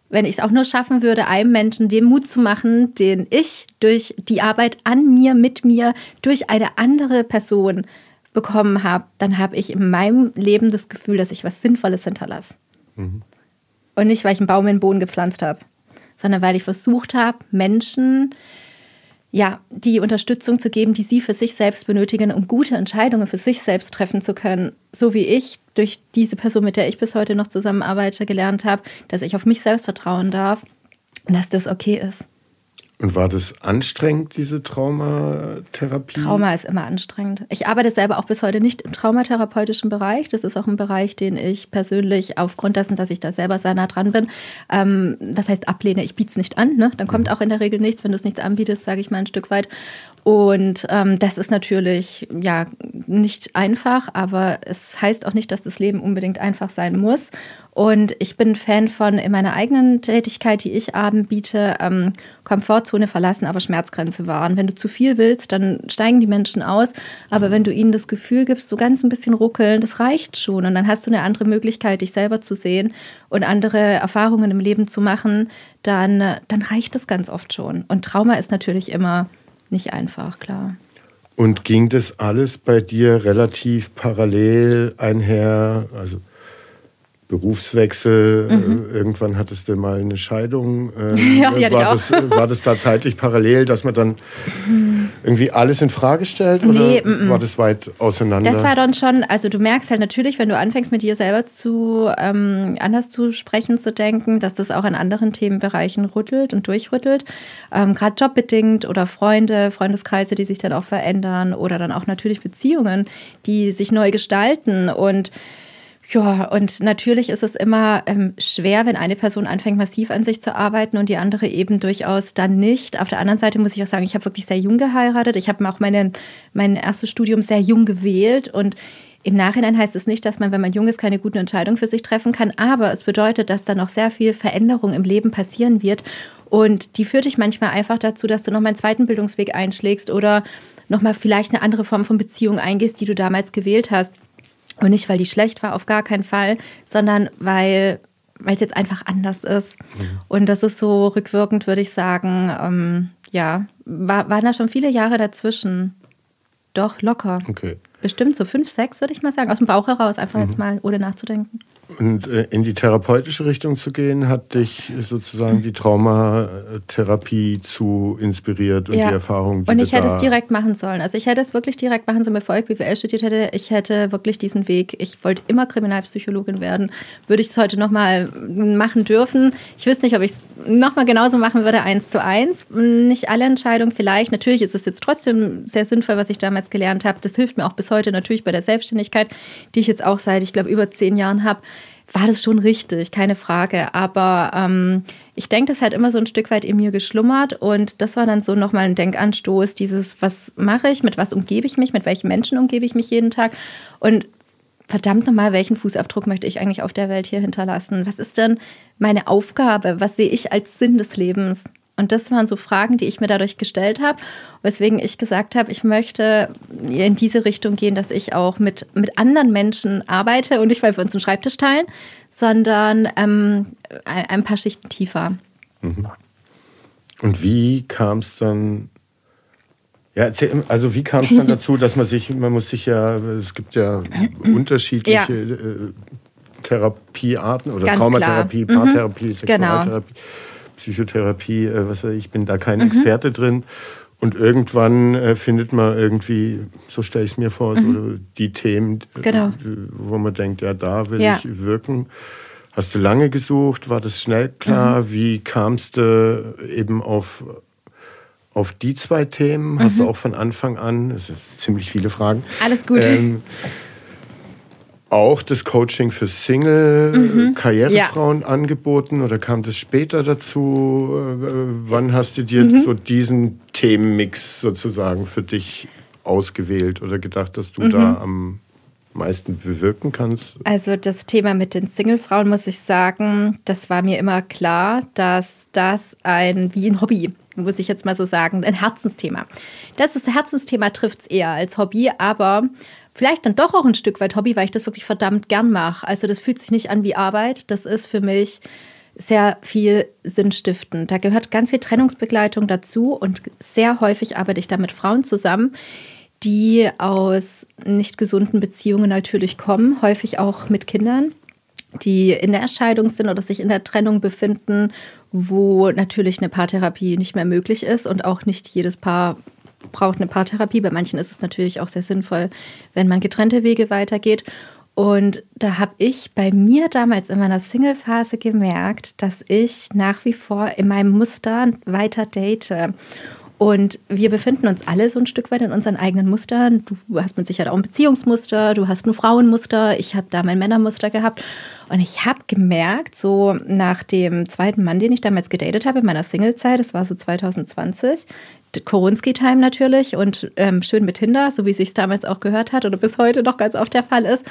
wenn ich es auch nur schaffen würde, einem Menschen den Mut zu machen, den ich durch die Arbeit an mir, mit mir, durch eine andere Person bekommen habe, dann habe ich in meinem Leben das Gefühl, dass ich was Sinnvolles hinterlasse. Und nicht, weil ich einen Baum in den Boden gepflanzt habe, sondern weil ich versucht habe, Menschen ja, die Unterstützung zu geben, die sie für sich selbst benötigen, um gute Entscheidungen für sich selbst treffen zu können. So wie ich durch diese Person, mit der ich bis heute noch zusammenarbeite, gelernt habe, dass ich auf mich selbst vertrauen darf und dass das okay ist. Und war das anstrengend, diese Traumatherapie? Trauma ist immer anstrengend. Ich arbeite selber auch bis heute nicht im traumatherapeutischen Bereich. Das ist auch ein Bereich, den ich persönlich aufgrund dessen, dass ich da selber sehr nah dran bin, ähm, das heißt ablehne, ich biete es nicht an. Ne? Dann kommt auch in der Regel nichts, wenn du es nichts anbietest, sage ich mal ein Stück weit. Und ähm, das ist natürlich ja nicht einfach, aber es heißt auch nicht, dass das Leben unbedingt einfach sein muss. Und ich bin Fan von in meiner eigenen Tätigkeit, die ich anbiete, ähm, Komfortzone verlassen, aber Schmerzgrenze wahren. Wenn du zu viel willst, dann steigen die Menschen aus. Aber wenn du ihnen das Gefühl gibst, so ganz ein bisschen ruckeln, das reicht schon. Und dann hast du eine andere Möglichkeit, dich selber zu sehen und andere Erfahrungen im Leben zu machen, dann, dann reicht das ganz oft schon. Und Trauma ist natürlich immer nicht einfach, klar. Und ging das alles bei dir relativ parallel einher? Also Berufswechsel, äh, irgendwann hattest du mal eine Scheidung. Ähm, Mhm. Ja, die hatte war, das, war das da zeitlich parallel, dass man dann irgendwie alles in Frage stellt? Nee, oder war das weit auseinander? Das war dann schon, also du merkst halt natürlich, wenn du anfängst mit dir selber zu ähm, anders zu sprechen, zu denken, dass das auch in anderen Themenbereichen rüttelt und durchrüttelt. Ähm, Gerade jobbedingt oder Freunde, Freundeskreise, die sich dann auch verändern oder dann auch natürlich Beziehungen, die sich neu gestalten und ja, und natürlich ist es immer ähm, schwer, wenn eine Person anfängt, massiv an sich zu arbeiten und die andere eben durchaus dann nicht. Auf der anderen Seite muss ich auch sagen, ich habe wirklich sehr jung geheiratet. Ich habe auch meine, mein erstes Studium sehr jung gewählt und im Nachhinein heißt es nicht, dass man, wenn man jung ist, keine guten Entscheidungen für sich treffen kann, aber es bedeutet, dass da noch sehr viel Veränderung im Leben passieren wird. Und die führt dich manchmal einfach dazu, dass du nochmal einen zweiten Bildungsweg einschlägst oder nochmal vielleicht eine andere Form von Beziehung eingehst, die du damals gewählt hast. Und nicht, weil die schlecht war, auf gar keinen Fall, sondern weil weil es jetzt einfach anders ist. Und das ist so rückwirkend, würde ich sagen, ähm, ja, war, waren da schon viele Jahre dazwischen. Doch, locker. Okay. Bestimmt so fünf, sechs, würde ich mal sagen. Aus dem Bauch heraus, einfach jetzt mal, ohne nachzudenken. Und äh, in die therapeutische Richtung zu gehen, hat dich sozusagen die Traumatherapie zu inspiriert und ja. die Erfahrung, die Und ich hätte es direkt machen sollen. Also ich hätte es wirklich direkt machen sollen, bevor ich BWL studiert hätte. Ich hätte wirklich diesen Weg. Ich wollte immer Kriminalpsychologin werden. Würde ich es heute nochmal machen dürfen. Ich wüsste nicht, ob ich es nochmal genauso machen würde, eins zu eins. Nicht alle Entscheidungen vielleicht. Natürlich ist es jetzt trotzdem sehr sinnvoll, was ich damals gelernt habe. Das hilft mir auch bis heute natürlich bei der Selbstständigkeit, die ich jetzt auch seit, ich glaube, über zehn Jahren habe war das schon richtig, keine Frage. Aber ähm, ich denke, das hat immer so ein Stück weit in mir geschlummert und das war dann so nochmal ein Denkanstoß, dieses, was mache ich, mit was umgebe ich mich, mit welchen Menschen umgebe ich mich jeden Tag und verdammt nochmal, welchen Fußabdruck möchte ich eigentlich auf der Welt hier hinterlassen? Was ist denn meine Aufgabe? Was sehe ich als Sinn des Lebens? Und das waren so Fragen, die ich mir dadurch gestellt habe, weswegen ich gesagt habe, ich möchte in diese Richtung gehen, dass ich auch mit, mit anderen Menschen arbeite und nicht, weil wir uns einen Schreibtisch teilen, sondern ähm, ein paar Schichten tiefer. Mhm. Und wie kam es dann ja, erzähl, also wie kam es dann dazu, dass man sich, man muss sich ja, es gibt ja unterschiedliche ja. Äh, Therapiearten oder Ganz Traumatherapie, klar. Paartherapie, mhm. Sexualtherapie. Genau. Psychotherapie, äh, was weiß ich, ich bin da kein mhm. Experte drin. Und irgendwann äh, findet man irgendwie, so stelle ich es mir vor, mhm. so die Themen, genau. wo man denkt, ja, da will ja. ich wirken. Hast du lange gesucht? War das schnell klar? Mhm. Wie kamst du eben auf, auf die zwei Themen? Hast du mhm. auch von Anfang an, das sind ziemlich viele Fragen. Alles gut. Ähm, auch das Coaching für Single-Karrierefrauen mhm. ja. angeboten oder kam das später dazu? Äh, wann hast du dir mhm. so diesen Themenmix sozusagen für dich ausgewählt oder gedacht, dass du mhm. da am meisten bewirken kannst? Also das Thema mit den Single-Frauen muss ich sagen, das war mir immer klar, dass das ein wie ein Hobby muss ich jetzt mal so sagen, ein Herzensthema. Das ist Herzensthema trifft es eher als Hobby, aber vielleicht dann doch auch ein Stück weit Hobby, weil ich das wirklich verdammt gern mache. Also das fühlt sich nicht an wie Arbeit. Das ist für mich sehr viel sinnstiftend. Da gehört ganz viel Trennungsbegleitung dazu und sehr häufig arbeite ich da mit Frauen zusammen, die aus nicht gesunden Beziehungen natürlich kommen, häufig auch mit Kindern, die in der Erscheidung sind oder sich in der Trennung befinden, wo natürlich eine Paartherapie nicht mehr möglich ist und auch nicht jedes Paar braucht eine Paartherapie. Bei manchen ist es natürlich auch sehr sinnvoll, wenn man getrennte Wege weitergeht. Und da habe ich bei mir damals in meiner Single-Phase gemerkt, dass ich nach wie vor in meinem Muster weiter date. Und wir befinden uns alle so ein Stück weit in unseren eigenen Mustern. Du hast mit Sicherheit auch ein Beziehungsmuster, du hast ein Frauenmuster, ich habe da mein Männermuster gehabt. Und ich habe gemerkt, so nach dem zweiten Mann, den ich damals gedatet habe in meiner Singlezeit, das war so 2020, Koronski-Time natürlich und ähm, schön mit Tinder, so wie es sich damals auch gehört hat oder bis heute noch ganz oft der Fall ist,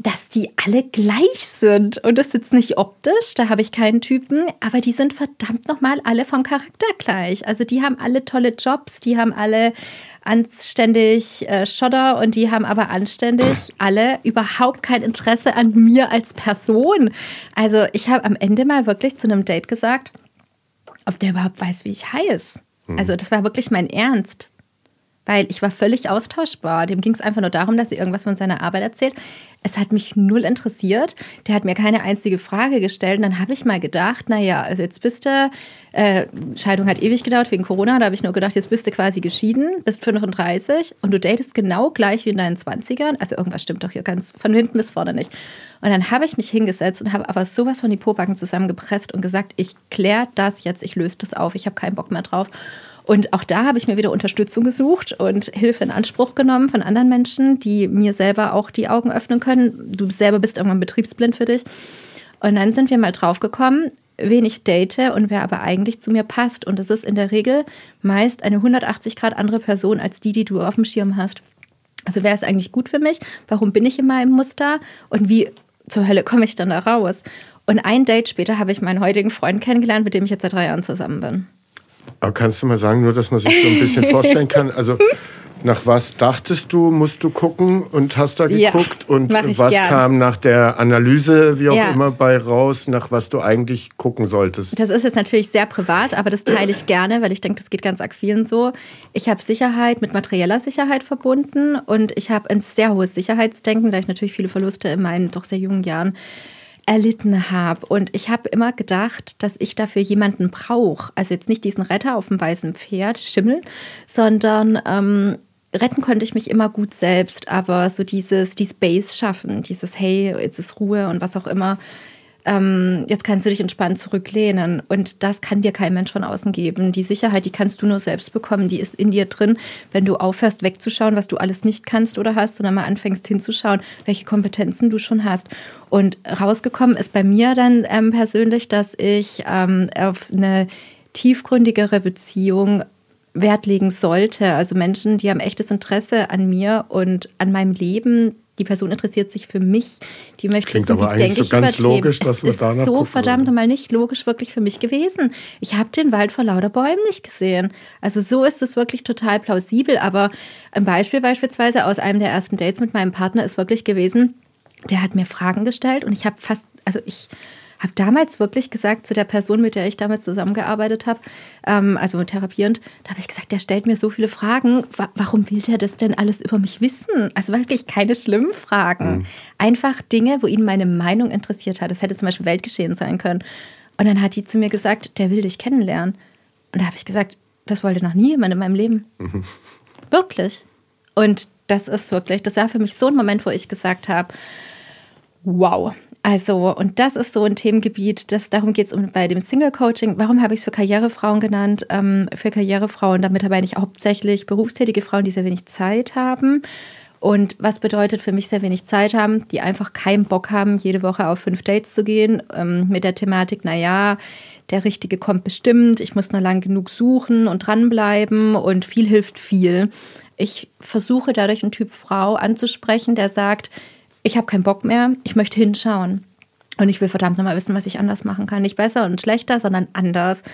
dass die alle gleich sind. Und das ist jetzt nicht optisch, da habe ich keinen Typen, aber die sind verdammt nochmal alle vom Charakter gleich. Also die haben alle tolle Jobs, die haben alle anständig äh, Schodder und die haben aber anständig alle überhaupt kein Interesse an mir als Person. Also ich habe am Ende mal wirklich zu einem Date gesagt, ob der überhaupt weiß, wie ich heiße. Also das war wirklich mein Ernst. Weil ich war völlig austauschbar. Dem ging es einfach nur darum, dass er irgendwas von seiner Arbeit erzählt. Es hat mich null interessiert. Der hat mir keine einzige Frage gestellt. Und dann habe ich mal gedacht, naja, also jetzt bist du, äh, Scheidung hat ewig gedauert wegen Corona. Da habe ich nur gedacht, jetzt bist du quasi geschieden, bist 35 und du datest genau gleich wie in deinen 20ern. Also irgendwas stimmt doch hier ganz von hinten bis vorne nicht. Und dann habe ich mich hingesetzt und habe aber sowas von die Pobacken zusammengepresst und gesagt, ich kläre das jetzt, ich löse das auf, ich habe keinen Bock mehr drauf. Und auch da habe ich mir wieder Unterstützung gesucht und Hilfe in Anspruch genommen von anderen Menschen, die mir selber auch die Augen öffnen können. Du selber bist irgendwann betriebsblind für dich. Und dann sind wir mal drauf gekommen, wen ich date und wer aber eigentlich zu mir passt. Und das ist in der Regel meist eine 180 Grad andere Person als die, die du auf dem Schirm hast. Also wer ist eigentlich gut für mich? Warum bin ich immer im Muster? Und wie zur Hölle komme ich dann da raus? Und ein Date später habe ich meinen heutigen Freund kennengelernt, mit dem ich jetzt seit drei Jahren zusammen bin. Aber kannst du mal sagen, nur dass man sich so ein bisschen vorstellen kann? Also nach was dachtest du, musst du gucken und hast da geguckt ja, und was gern. kam nach der Analyse, wie auch Ja. immer, bei raus, nach was du eigentlich gucken solltest? Das ist jetzt natürlich sehr privat, aber das teile ich gerne, weil ich denke, das geht ganz arg vielen so. Ich habe Sicherheit mit materieller Sicherheit verbunden und ich habe ein sehr hohes Sicherheitsdenken, da ich natürlich viele Verluste in meinen doch sehr jungen Jahren erlitten habe. Und ich habe immer gedacht, dass ich dafür jemanden brauche. Also jetzt nicht diesen Retter auf dem weißen Pferd, Schimmel, sondern ähm, retten konnte ich mich immer gut selbst. Aber so dieses, die Space schaffen, dieses Hey, jetzt ist Ruhe und was auch immer. Ähm, jetzt kannst du dich entspannt zurücklehnen. Und das kann dir kein Mensch von außen geben. Die Sicherheit, die kannst du nur selbst bekommen. Die ist in dir drin, wenn du aufhörst wegzuschauen, was du alles nicht kannst oder hast, sondern mal anfängst hinzuschauen, welche Kompetenzen du schon hast. Und rausgekommen ist bei mir dann ähm, persönlich, dass ich ähm, auf eine tiefgründigere Beziehung Wert legen sollte. Also Menschen, die haben echtes Interesse an mir und an meinem Leben. Die Person interessiert sich für mich. Die möchte Klingt wissen, aber wie eigentlich denke so ich ganz über Themen. logisch, dass es ist danach so verdammt sollte. mal nicht logisch wirklich für mich gewesen. Ich habe den Wald vor lauter Bäumen nicht gesehen. Also so ist es wirklich total plausibel. Aber ein Beispiel beispielsweise aus einem der ersten Dates mit meinem Partner ist wirklich gewesen, der hat mir Fragen gestellt und ich habe fast, also ich habe damals wirklich gesagt zu der Person, mit der ich damals zusammengearbeitet habe, ähm, also therapierend, da habe ich gesagt, der stellt mir so viele Fragen. Wa warum will der das denn alles über mich wissen? Also wirklich keine schlimmen Fragen. Einfach Dinge, wo ihn meine Meinung interessiert hat. Das hätte zum Beispiel Weltgeschehen sein können. Und dann hat die zu mir gesagt, der will dich kennenlernen. Und da habe ich gesagt, das wollte noch nie jemand in meinem Leben. Wirklich. Und das ist wirklich, das war für mich so ein Moment, wo ich gesagt habe, wow. Also, und das ist so ein Themengebiet, das, darum geht es um, bei dem Single-Coaching. Warum habe ich es für Karrierefrauen genannt? Ähm, für Karrierefrauen, damit meine ich hauptsächlich berufstätige Frauen, die sehr wenig Zeit haben. Und was bedeutet für mich sehr wenig Zeit haben, die einfach keinen Bock haben, jede Woche auf fünf Dates zu gehen, ähm, mit der Thematik, naja, der Richtige kommt bestimmt, ich muss nur lang genug suchen und dranbleiben und viel hilft viel. Ich versuche dadurch einen Typ Frau anzusprechen, der sagt, ich habe keinen Bock mehr, ich möchte hinschauen. Und ich will verdammt nochmal wissen, was ich anders machen kann. Nicht besser und schlechter, sondern anders,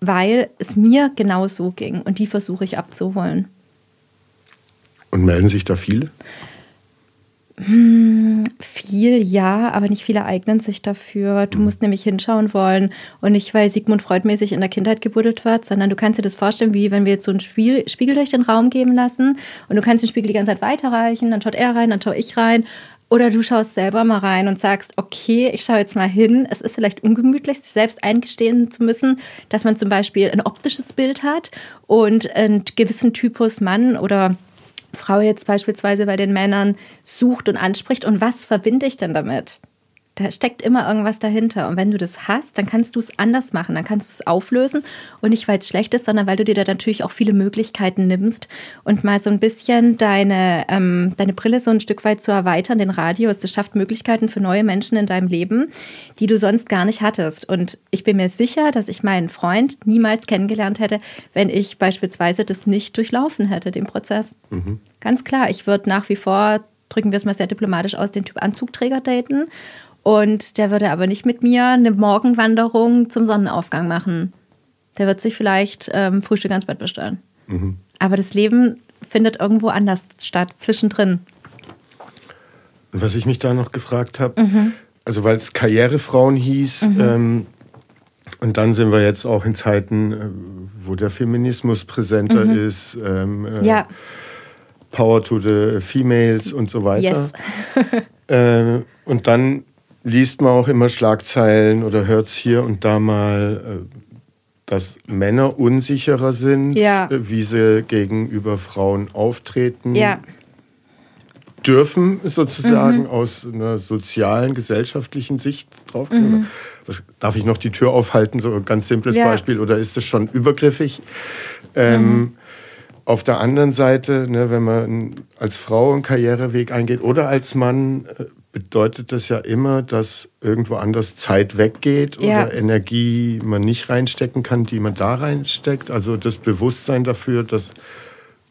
weil es mir genau so ging. Und die versuche ich abzuholen. Und melden sich da viele? Viel ja, aber nicht viele eignen sich dafür. Du musst nämlich hinschauen wollen und nicht, weil Sigmund Freud mäßig in der Kindheit gebuddelt wird, sondern du kannst dir das vorstellen, wie wenn wir jetzt so einen Spiel, Spiegel durch den Raum geben lassen und du kannst den Spiegel die ganze Zeit weiterreichen, dann schaut er rein, dann schaue ich rein. Oder du schaust selber mal rein und sagst, okay, ich schaue jetzt mal hin. Es ist vielleicht ungemütlich, sich selbst eingestehen zu müssen, dass man zum Beispiel ein optisches Bild hat und einen gewissen Typus Mann oder Frau jetzt beispielsweise bei den Männern sucht und anspricht. Und was verbinde ich denn damit? Da steckt immer irgendwas dahinter. Und wenn du das hast, dann kannst du es anders machen. Dann kannst du es auflösen. Und nicht, weil es schlecht ist, sondern weil du dir da natürlich auch viele Möglichkeiten nimmst und mal so ein bisschen deine, ähm, deine Brille so ein Stück weit zu erweitern, den Radius. Das schafft Möglichkeiten für neue Menschen in deinem Leben, die du sonst gar nicht hattest. Und ich bin mir sicher, dass ich meinen Freund niemals kennengelernt hätte, wenn ich beispielsweise das nicht durchlaufen hätte, den Prozess. Ganz klar, ich würde nach wie vor, drücken wir es mal sehr diplomatisch aus, den Typ Anzugträger daten. Und der würde aber nicht mit mir eine Morgenwanderung zum Sonnenaufgang machen. Der wird sich vielleicht ähm, Frühstück ans Bett bestellen. Aber das Leben findet irgendwo anders statt, zwischendrin. Was ich mich da noch gefragt habe, Mhm. also weil es Karrierefrauen hieß, ähm, und dann sind wir jetzt auch in Zeiten, äh, wo der Feminismus präsenter ist, ähm, äh, Mhm. Ja, Power to the Females und so weiter. yes. Äh, und dann liest man auch immer Schlagzeilen oder hört es hier und da mal, äh, dass Männer unsicherer sind, Ja. äh, wie sie gegenüber Frauen auftreten Ja, dürfen, sozusagen Mhm. aus einer sozialen, gesellschaftlichen Sicht drauf. Mhm. Was, darf ich noch die Tür aufhalten, so ein ganz simples Ja. Beispiel, oder ist das schon übergriffig? Ähm, Auf der anderen Seite, ne, wenn man als Frau einen Karriereweg eingeht oder als Mann, äh, bedeutet das ja immer, dass irgendwo anders Zeit weggeht Ja. oder Energie man nicht reinstecken kann, die man da reinsteckt. Also das Bewusstsein dafür, dass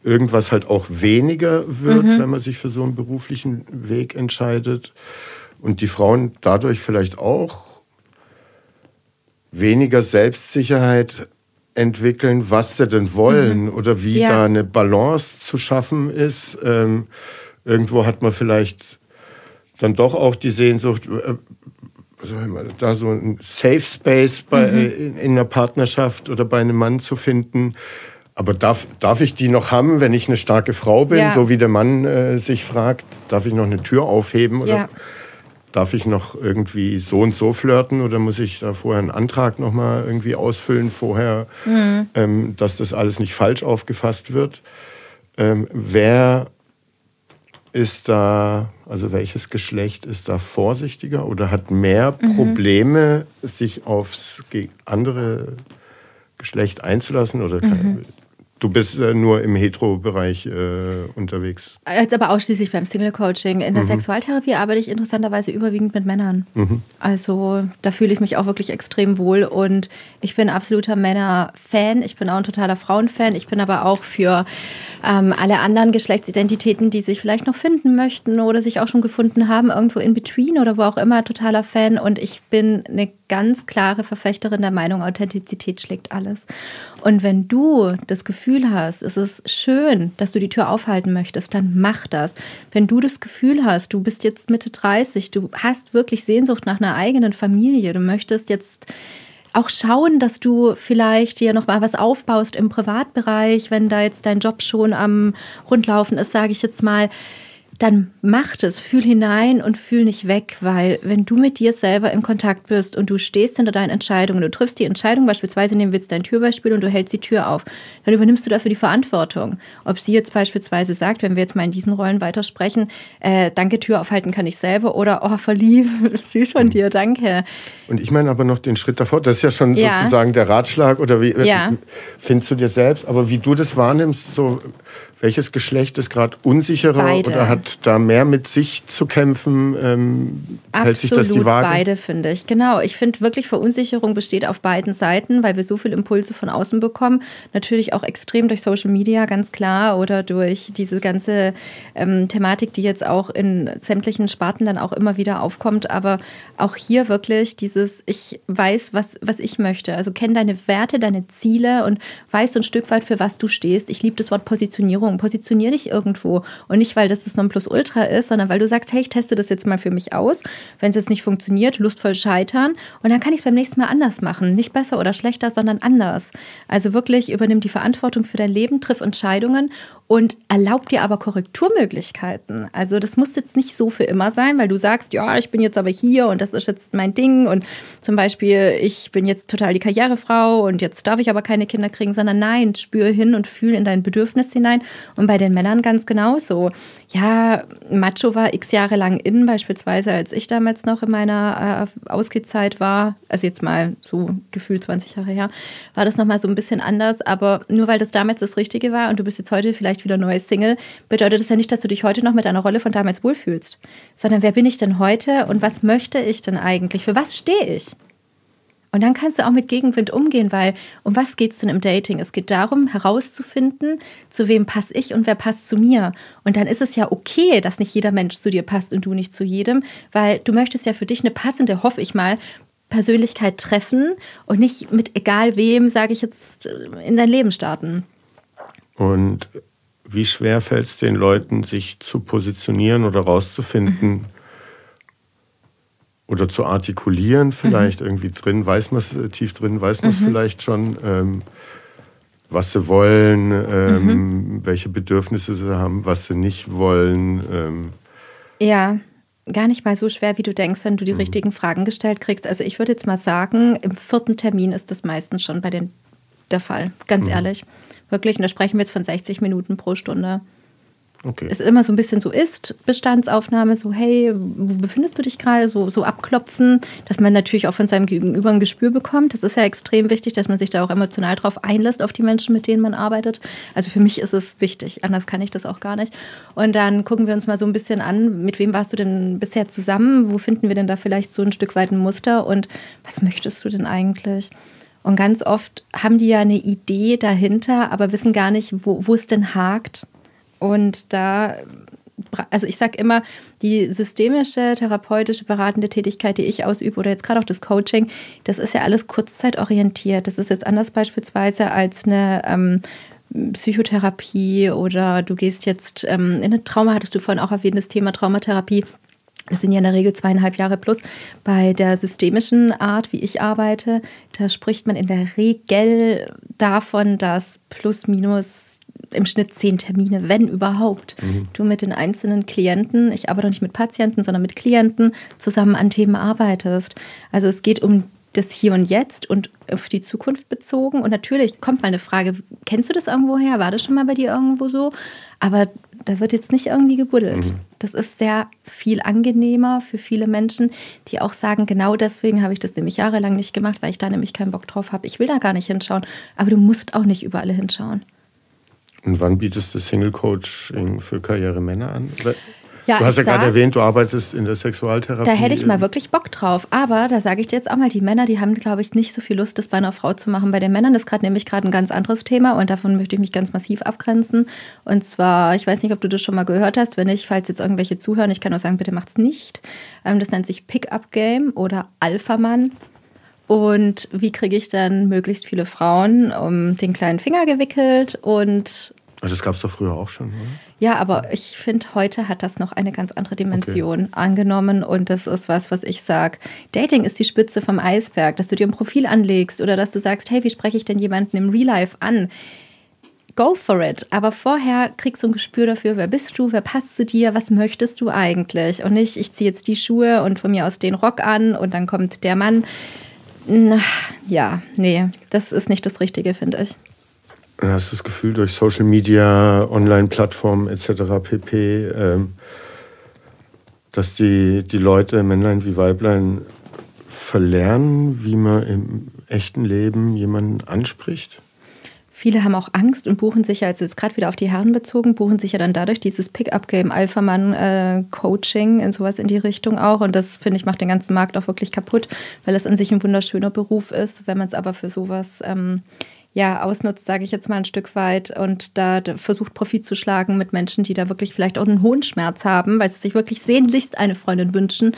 irgendwas halt auch weniger wird, Mhm. wenn man sich für so einen beruflichen Weg entscheidet. Und die Frauen dadurch vielleicht auch weniger Selbstsicherheit entwickeln, was sie denn wollen mhm. oder wie ja. da eine Balance zu schaffen ist. Ähm, irgendwo hat man vielleicht dann doch auch die Sehnsucht, äh, da so ein Safe Space bei, mhm. in, in einer Partnerschaft oder bei einem Mann zu finden. Aber darf, darf ich die noch haben, wenn ich eine starke Frau bin, ja. so wie der Mann äh, sich fragt, darf ich noch eine Tür aufheben oder ja. darf ich noch irgendwie so und so flirten oder muss ich da vorher einen Antrag noch mal irgendwie ausfüllen vorher, mhm. ähm, dass das alles nicht falsch aufgefasst wird? Ähm, wer ist da, also welches Geschlecht ist da vorsichtiger oder hat mehr mhm. Probleme, sich aufs andere Geschlecht einzulassen oder mhm. Du bist äh, nur im Hetero-Bereich äh, unterwegs. Jetzt aber ausschließlich beim Single-Coaching. In der mhm. Sexualtherapie arbeite ich interessanterweise überwiegend mit Männern. Mhm. Also da fühle ich mich auch wirklich extrem wohl und ich bin absoluter Männer-Fan. Ich bin auch ein totaler Frauen-Fan. Ich bin aber auch für ähm, alle anderen Geschlechtsidentitäten, die sich vielleicht noch finden möchten oder sich auch schon gefunden haben, irgendwo in between oder wo auch immer, totaler Fan. Und ich bin eine ganz klare Verfechterin der Meinung, Authentizität schlägt alles. Und wenn du das Gefühl hast, es ist schön, dass du die Tür aufhalten möchtest, dann mach das. Wenn du das Gefühl hast, du bist jetzt Mitte 30, du hast wirklich Sehnsucht nach einer eigenen Familie, du möchtest jetzt auch schauen, dass du vielleicht dir noch mal was aufbaust im Privatbereich, wenn da jetzt dein Job schon am Rundlaufen ist, sage ich jetzt mal dann mach es, fühl hinein und fühl nicht weg, weil wenn du mit dir selber in Kontakt bist und du stehst hinter deinen Entscheidungen, du triffst die Entscheidung, beispielsweise nehmen wir jetzt dein Türbeispiel und du hältst die Tür auf, dann übernimmst du dafür die Verantwortung. Ob sie jetzt beispielsweise sagt, wenn wir jetzt mal in diesen Rollen weitersprechen, äh, danke, Tür aufhalten kann ich selber oder oh, verliebt, süß von dir, danke. Und ich meine aber noch den Schritt davor, das ist ja schon ja. sozusagen der Ratschlag oder wie ja. findest du dir selbst, aber wie du das wahrnimmst, so welches Geschlecht ist gerade unsicherer beide. oder hat da mehr mit sich zu kämpfen? Ähm, hält sich das die Waage? beide, finde ich. Genau. Ich finde wirklich, Verunsicherung besteht auf beiden Seiten, weil wir so viele Impulse von außen bekommen. Natürlich auch extrem durch Social Media, ganz klar, oder durch diese ganze ähm, Thematik, die jetzt auch in sämtlichen Sparten dann auch immer wieder aufkommt. Aber auch hier wirklich dieses, ich weiß, was, was ich möchte. Also kenn deine Werte, deine Ziele und weißt so ein Stück weit, für was du stehst. Ich liebe das Wort Positionierung Positionierung. Positionier dich irgendwo. Und nicht, weil das das Nonplusultra ist, sondern weil du sagst, hey, ich teste das jetzt mal für mich aus. Wenn es jetzt nicht funktioniert, lustvoll scheitern. Und dann kann ich es beim nächsten Mal anders machen. Nicht besser oder schlechter, sondern anders. Also wirklich übernimm die Verantwortung für dein Leben, triff Entscheidungen und erlaub dir aber Korrekturmöglichkeiten. Also das muss jetzt nicht so für immer sein, weil du sagst, ja, ich bin jetzt aber hier und das ist jetzt mein Ding und zum Beispiel, ich bin jetzt total die Karrierefrau und jetzt darf ich aber keine Kinder kriegen, sondern nein, spür hin und fühl in dein Bedürfnis hinein und bei den Männern ganz genauso. Ja, Macho war x Jahre lang in, beispielsweise als ich damals noch in meiner äh, Ausgehzeit war, also jetzt mal so gefühlt 20 Jahre her, war das nochmal so ein bisschen anders, aber nur weil das damals das Richtige war und du bist jetzt heute vielleicht vielleicht wieder neues Single, bedeutet das ja nicht, dass du dich heute noch mit deiner Rolle von damals wohlfühlst, sondern wer bin ich denn heute und was möchte ich denn eigentlich? Für was stehe ich? Und dann kannst du auch mit Gegenwind umgehen, weil um was geht es denn im Dating? Es geht darum, herauszufinden, zu wem passe ich und wer passt zu mir. Und dann ist es ja okay, dass nicht jeder Mensch zu dir passt und du nicht zu jedem, weil du möchtest ja für dich eine passende, hoffe ich mal, Persönlichkeit treffen und nicht mit egal wem, sage ich jetzt, in dein Leben starten. Und wie schwer fällt es den Leuten, sich zu positionieren oder rauszufinden mhm. oder zu artikulieren, vielleicht mhm. irgendwie drin, weiß man es äh, tief drin, weiß man es mhm. vielleicht schon, ähm, was sie wollen, ähm, mhm. welche Bedürfnisse sie haben, was sie nicht wollen. Ähm. Ja, gar nicht mal so schwer, wie du denkst, wenn du die mhm. richtigen Fragen gestellt kriegst. Also ich würde jetzt mal sagen, im vierten Termin ist das meistens schon bei den der Fall, ganz mhm. ehrlich. Wirklich, und da sprechen wir jetzt von 60 Minuten pro Stunde. Okay. Es immer so ein bisschen so ist, Bestandsaufnahme, so hey, wo befindest du dich gerade, so, so abklopfen, dass man natürlich auch von seinem Gegenüber ein Gespür bekommt. Das ist ja extrem wichtig, dass man sich da auch emotional drauf einlässt, auf die Menschen, mit denen man arbeitet. Also für mich ist es wichtig, anders kann ich das auch gar nicht. Und dann gucken wir uns mal so ein bisschen an, mit wem warst du denn bisher zusammen, wo finden wir denn da vielleicht so ein Stück weit ein Muster und was möchtest du denn eigentlich? Und ganz oft haben die ja eine Idee dahinter, aber wissen gar nicht, wo, es denn hakt. Und da also ich sage immer, die systemische, therapeutische, beratende Tätigkeit, die ich ausübe oder jetzt gerade auch das Coaching, das ist ja alles kurzzeitorientiert. Das ist jetzt anders beispielsweise als eine ähm, Psychotherapie oder du gehst jetzt ähm, in eine Trauma, hattest du vorhin auch erwähnt, das Thema Traumatherapie. Das sind ja in der Regel zweieinhalb Jahre plus. Bei der systemischen Art, wie ich arbeite, da spricht man in der Regel davon, dass plus minus im Schnitt zehn Termine, wenn überhaupt, mhm. du mit den einzelnen Klienten, ich arbeite nicht mit Patienten, sondern mit Klienten, zusammen an Themen arbeitest. Also es geht um das Hier und Jetzt und auf die Zukunft bezogen. Und natürlich kommt mal eine Frage, kennst du das irgendwo her? War das schon mal bei dir irgendwo so? Aber da wird jetzt nicht irgendwie gebuddelt. Mhm. Das ist sehr viel angenehmer für viele Menschen, die auch sagen, genau deswegen habe ich das nämlich jahrelang nicht gemacht, weil ich da nämlich keinen Bock drauf habe. Ich will da gar nicht hinschauen. Aber du musst auch nicht überall hinschauen. Und wann bietest du Single Coaching für Karrieremänner an? Ja, du hast ja gerade erwähnt, du arbeitest in der Sexualtherapie. Da hätte ich mal wirklich Bock drauf. Aber da sage ich dir jetzt auch mal, die Männer, die haben, glaube ich, nicht so viel Lust, das bei einer Frau zu machen. Bei den Männern ist gerade nämlich gerade ein ganz anderes Thema und davon möchte ich mich ganz massiv abgrenzen. Und zwar, ich weiß nicht, ob du das schon mal gehört hast. Wenn nicht, falls jetzt irgendwelche zuhören, ich kann nur sagen, bitte macht's nicht. Ähm, das nennt sich Pickup Game oder Alpha-Mann. Und wie kriege ich dann möglichst viele Frauen um den kleinen Finger gewickelt und. Also das gab es doch früher auch schon, oder? Ja, aber ich finde, heute hat das noch eine ganz andere Dimension okay. angenommen und das ist was, was ich sage. Dating ist die Spitze vom Eisberg, dass du dir ein Profil anlegst oder dass du sagst, hey, wie spreche ich denn jemanden im Real Life an? Go for it. Aber vorher kriegst du ein Gespür dafür, wer bist du, wer passt zu dir, was möchtest du eigentlich? Und nicht, ich ziehe jetzt die Schuhe und von mir aus den Rock an und dann kommt der Mann. Ja, nee, das ist nicht das Richtige, finde ich. Hast du das Gefühl, durch Social Media, Online-Plattformen etc. pp., ähm, dass die, die Leute, Männlein wie Weiblein, verlernen, wie man im echten Leben jemanden anspricht? Viele haben auch Angst und buchen sich ja, also jetzt gerade wieder auf die Herren bezogen, buchen sich ja dann dadurch dieses Pickup-Game, Alpha-Mann-Coaching äh, und sowas in die Richtung auch. Und das, finde ich, macht den ganzen Markt auch wirklich kaputt, weil es an sich ein wunderschöner Beruf ist. Wenn man es aber für sowas ähm, ja, ausnutzt, sage ich jetzt mal ein Stück weit, und da versucht Profit zu schlagen mit Menschen, die da wirklich vielleicht auch einen hohen Schmerz haben, weil sie sich wirklich sehnlichst eine Freundin wünschen,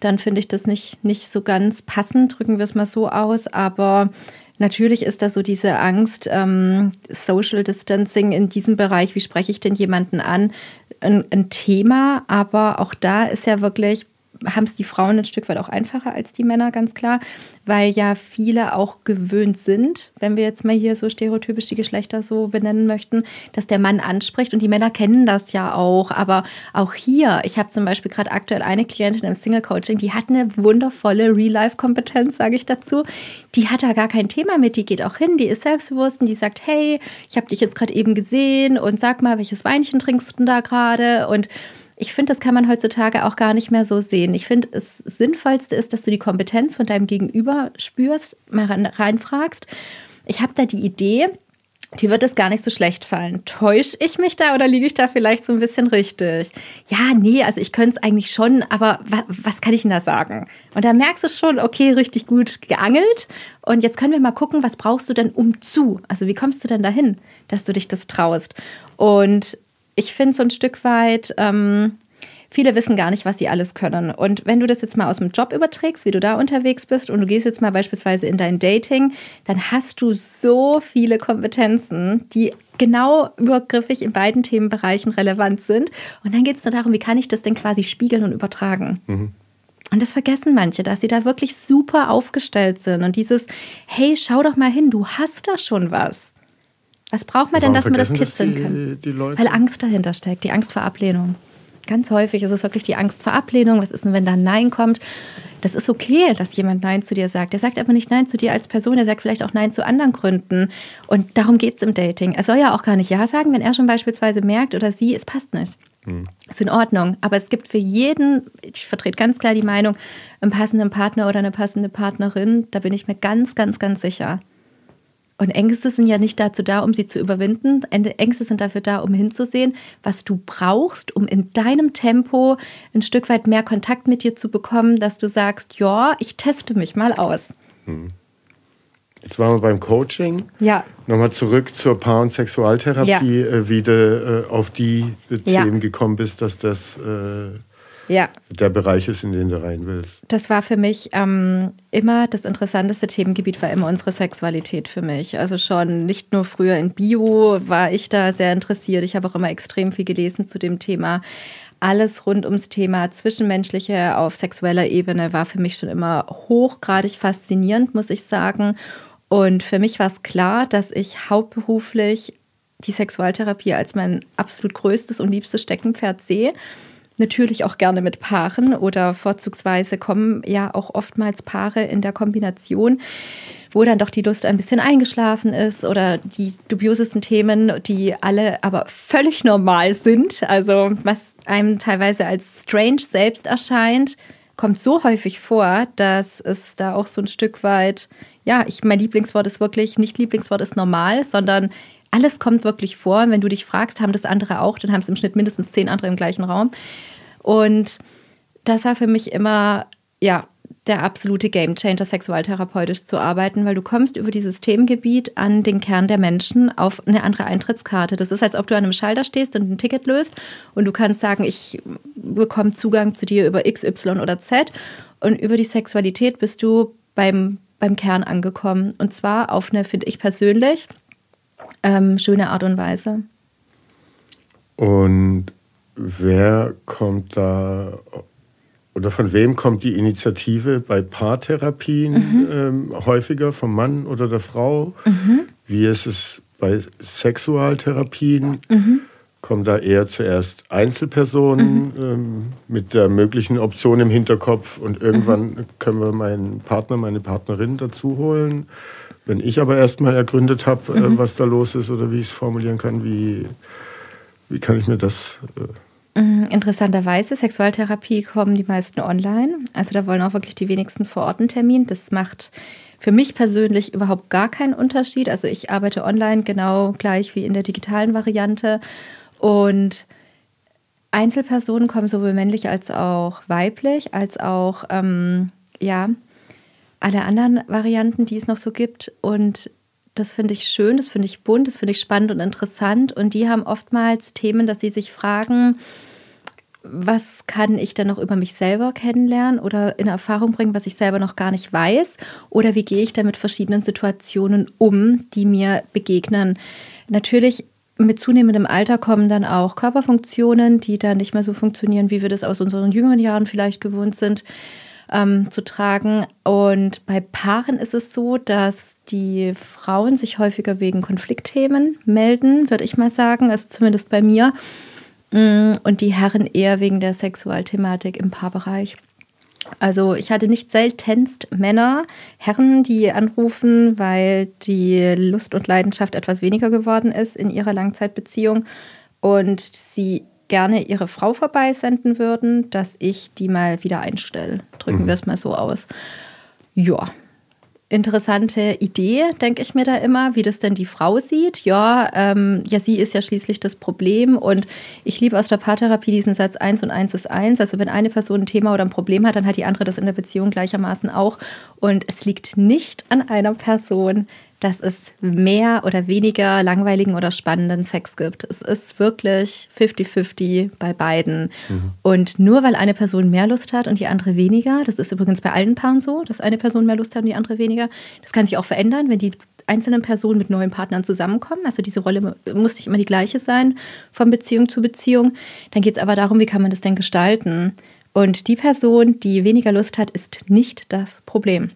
dann finde ich das nicht, nicht so ganz passend, drücken wir es mal so aus. Aber Natürlich ist da so diese Angst, ähm, Social Distancing in diesem Bereich, wie spreche ich denn jemanden an, ein, ein Thema. Aber auch da ist ja wirklich haben es die Frauen ein Stück weit auch einfacher als die Männer, ganz klar, weil ja viele auch gewöhnt sind, wenn wir jetzt mal hier so stereotypisch die Geschlechter so benennen möchten, dass der Mann anspricht und die Männer kennen das ja auch. Aber auch hier, ich habe zum Beispiel gerade aktuell eine Klientin im Single-Coaching, die hat eine wundervolle Real-Life-Kompetenz, sage ich dazu. Die hat da gar kein Thema mit, die geht auch hin, die ist selbstbewusst und die sagt, hey, ich habe dich jetzt gerade eben gesehen und sag mal, welches Weinchen trinkst du da gerade? Und ich finde, das kann man heutzutage auch gar nicht mehr so sehen. Ich finde, das Sinnvollste ist, dass du die Kompetenz von deinem Gegenüber spürst, mal reinfragst. Ich habe da die Idee, die wird es gar nicht so schlecht fallen. Täusche ich mich da oder liege ich da vielleicht so ein bisschen richtig? Ja, nee, also ich könnte es eigentlich schon, aber wa was kann ich denn da sagen? Und da merkst du schon, okay, richtig gut geangelt. Und jetzt können wir mal gucken, was brauchst du denn um zu? Also wie kommst du denn dahin, dass du dich das traust? Und ich finde so ein Stück weit, ähm, viele wissen gar nicht, was sie alles können. Und wenn du das jetzt mal aus dem Job überträgst, wie du da unterwegs bist und du gehst jetzt mal beispielsweise in dein Dating, dann hast du so viele Kompetenzen, die genau übergriffig in beiden Themenbereichen relevant sind. Und dann geht es nur darum, wie kann ich das denn quasi spiegeln und übertragen. Mhm. Und das vergessen manche, dass sie da wirklich super aufgestellt sind. Und dieses, hey, schau doch mal hin, du hast da schon was. Was braucht man denn, dass man das kitzeln das die, kann? Die Weil Angst dahinter steckt, die Angst vor Ablehnung. Ganz häufig ist es wirklich die Angst vor Ablehnung. Was ist denn, wenn da Nein kommt? Das ist okay, dass jemand Nein zu dir sagt. Der sagt aber nicht Nein zu dir als Person, der sagt vielleicht auch Nein zu anderen Gründen. Und darum geht es im Dating. Er soll ja auch gar nicht Ja sagen, wenn er schon beispielsweise merkt oder sie, es passt nicht. Hm. Ist in Ordnung. Aber es gibt für jeden, ich vertrete ganz klar die Meinung, einen passenden Partner oder eine passende Partnerin, da bin ich mir ganz, ganz, ganz sicher. Und Ängste sind ja nicht dazu da, um sie zu überwinden. Ängste sind dafür da, um hinzusehen, was du brauchst, um in deinem Tempo ein Stück weit mehr Kontakt mit dir zu bekommen, dass du sagst, ja, ich teste mich mal aus. Hm. Jetzt waren wir beim Coaching. Ja. Nochmal zurück zur Paar- und Sexualtherapie, Ja. äh, wie du äh, auf die äh, Ja. Themen gekommen bist, dass das äh, Ja. der Bereich ist, in den du rein willst. Das war für mich ähm, immer das interessanteste Themengebiet, war immer unsere Sexualität für mich. Also schon nicht nur früher in Bio war ich da sehr interessiert. Ich habe auch immer extrem viel gelesen zu dem Thema. Alles rund ums Thema Zwischenmenschliche auf sexueller Ebene war für mich schon immer hochgradig faszinierend, muss ich sagen. Und für mich war es klar, dass ich hauptberuflich die Sexualtherapie als mein absolut größtes und liebstes Steckenpferd sehe. Natürlich auch gerne mit Paaren oder vorzugsweise kommen ja auch oftmals Paare in der Kombination, wo dann doch die Lust ein bisschen eingeschlafen ist oder die dubiosesten Themen, die alle aber völlig normal sind. Also was einem teilweise als strange selbst erscheint, kommt so häufig vor, dass es da auch so ein Stück weit, ja, ich, mein Lieblingswort ist wirklich, nicht Lieblingswort ist normal, sondern alles kommt wirklich vor. Wenn du dich fragst, haben das andere auch, dann haben es im Schnitt mindestens zehn andere im gleichen Raum. Und das war für mich immer, ja, der absolute Gamechanger, sexualtherapeutisch zu arbeiten, weil du kommst über dieses Themengebiet an den Kern der Menschen auf eine andere Eintrittskarte. Das ist, als ob du an einem Schalter stehst und ein Ticket löst und du kannst sagen, ich bekomme Zugang zu dir über X, Y oder Z und über die Sexualität bist du beim, beim Kern angekommen. Und zwar auf eine, finde ich persönlich, ähm, schöne Art und Weise. Und wer kommt da oder von wem kommt die Initiative bei Paartherapien Mhm. ähm, häufiger, vom Mann oder der Frau? Wie ist es bei Sexualtherapien? Mhm. Kommen da eher zuerst Einzelpersonen ähm, mit der möglichen Option im Hinterkopf und irgendwann Mhm. können wir meinen Partner, meine Partnerin dazu holen? Wenn ich aber erst mal ergründet habe, Mhm. äh, was da los ist oder wie ich es formulieren kann, wie, wie kann ich mir das äh, Mm, Interessanterweise, Sexualtherapie kommen die meisten online. Also da wollen auch wirklich die wenigsten vor Ort einen Termin. Das macht für mich persönlich überhaupt gar keinen Unterschied. Also ich arbeite online genau gleich wie in der digitalen Variante. Und Einzelpersonen kommen sowohl männlich als auch weiblich, als auch ähm, ja, alle anderen Varianten, die es noch so gibt. Und das finde ich schön, das finde ich bunt, das finde ich spannend und interessant. Und die haben oftmals Themen, dass sie sich fragen, was kann ich denn noch über mich selber kennenlernen oder in Erfahrung bringen, was ich selber noch gar nicht weiß? Oder wie gehe ich da mit verschiedenen Situationen um, die mir begegnen? Natürlich mit zunehmendem Alter kommen dann auch Körperfunktionen, die dann nicht mehr so funktionieren, wie wir das aus unseren jüngeren Jahren vielleicht gewohnt sind ähm, zu tragen. Und bei Paaren ist es so, dass die Frauen sich häufiger wegen Konfliktthemen melden, würde ich mal sagen, also zumindest bei mir. Mm, Und die Herren eher wegen der Sexualthematik im Paarbereich. Also ich hatte nicht seltenst Männer, Herren, die anrufen, weil die Lust und Leidenschaft etwas weniger geworden ist in ihrer Langzeitbeziehung und sie gerne ihre Frau vorbeisenden würden, dass ich die mal wieder einstelle. Drücken wir es mal so aus. Ja, interessante Idee, denke ich mir da immer, wie das denn die Frau sieht. Ja, ähm, ja, sie ist ja schließlich das Problem und ich liebe aus der Paartherapie diesen Satz 1 und 1 ist 1. Also wenn eine Person ein Thema oder ein Problem hat, dann hat die andere das in der Beziehung gleichermaßen auch. Und es liegt nicht an einer Person, dass es mehr oder weniger langweiligen oder spannenden Sex gibt. Es ist wirklich 50-50 bei beiden. Und nur weil eine Person mehr Lust hat und die andere weniger, das ist übrigens bei allen Paaren so, dass eine Person mehr Lust hat und die andere weniger, das kann sich auch verändern, wenn die einzelnen Personen mit neuen Partnern zusammenkommen. Also diese Rolle muss nicht immer die gleiche sein von Beziehung zu Beziehung. Dann geht es aber darum, wie kann man das denn gestalten? Und die Person, die weniger Lust hat, ist nicht das Problem.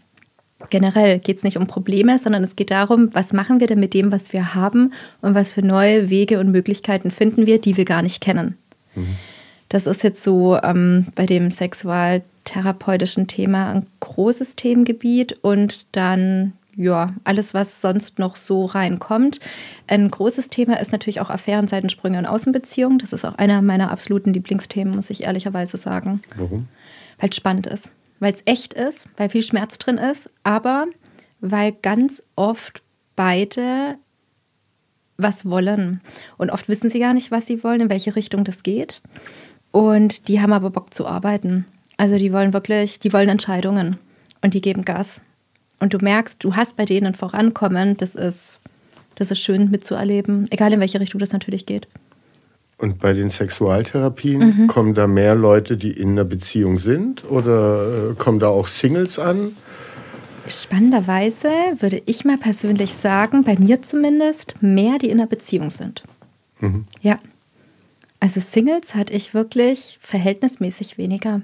Generell geht es nicht um Probleme, sondern es geht darum, was machen wir denn mit dem, was wir haben und was für neue Wege und Möglichkeiten finden wir, die wir gar nicht kennen. Das ist jetzt so ähm, bei dem sexualtherapeutischen Thema ein großes Themengebiet und dann ja, alles, was sonst noch so reinkommt. Ein großes Thema ist natürlich auch Affären, Seitensprünge und Außenbeziehungen. Das ist auch einer meiner absoluten Lieblingsthemen, muss ich ehrlicherweise sagen. Warum? Weil es spannend ist, weil es echt ist, weil viel Schmerz drin ist, aber weil ganz oft beide was wollen. Und oft wissen sie gar nicht, was sie wollen, in welche Richtung das geht. Und die haben aber Bock zu arbeiten. Also die wollen wirklich, die wollen Entscheidungen und die geben Gas. und du merkst, du hast bei denen Vorankommen, das ist, das ist schön mitzuerleben, egal in welche Richtung das natürlich geht. Und bei den Sexualtherapien mhm. kommen da mehr Leute, die in einer Beziehung sind oder äh, kommen da auch Singles an? Spannenderweise würde ich mal persönlich sagen, bei mir zumindest, mehr, die in einer Beziehung sind. Mhm. Ja. Also Singles hatte ich wirklich verhältnismäßig weniger.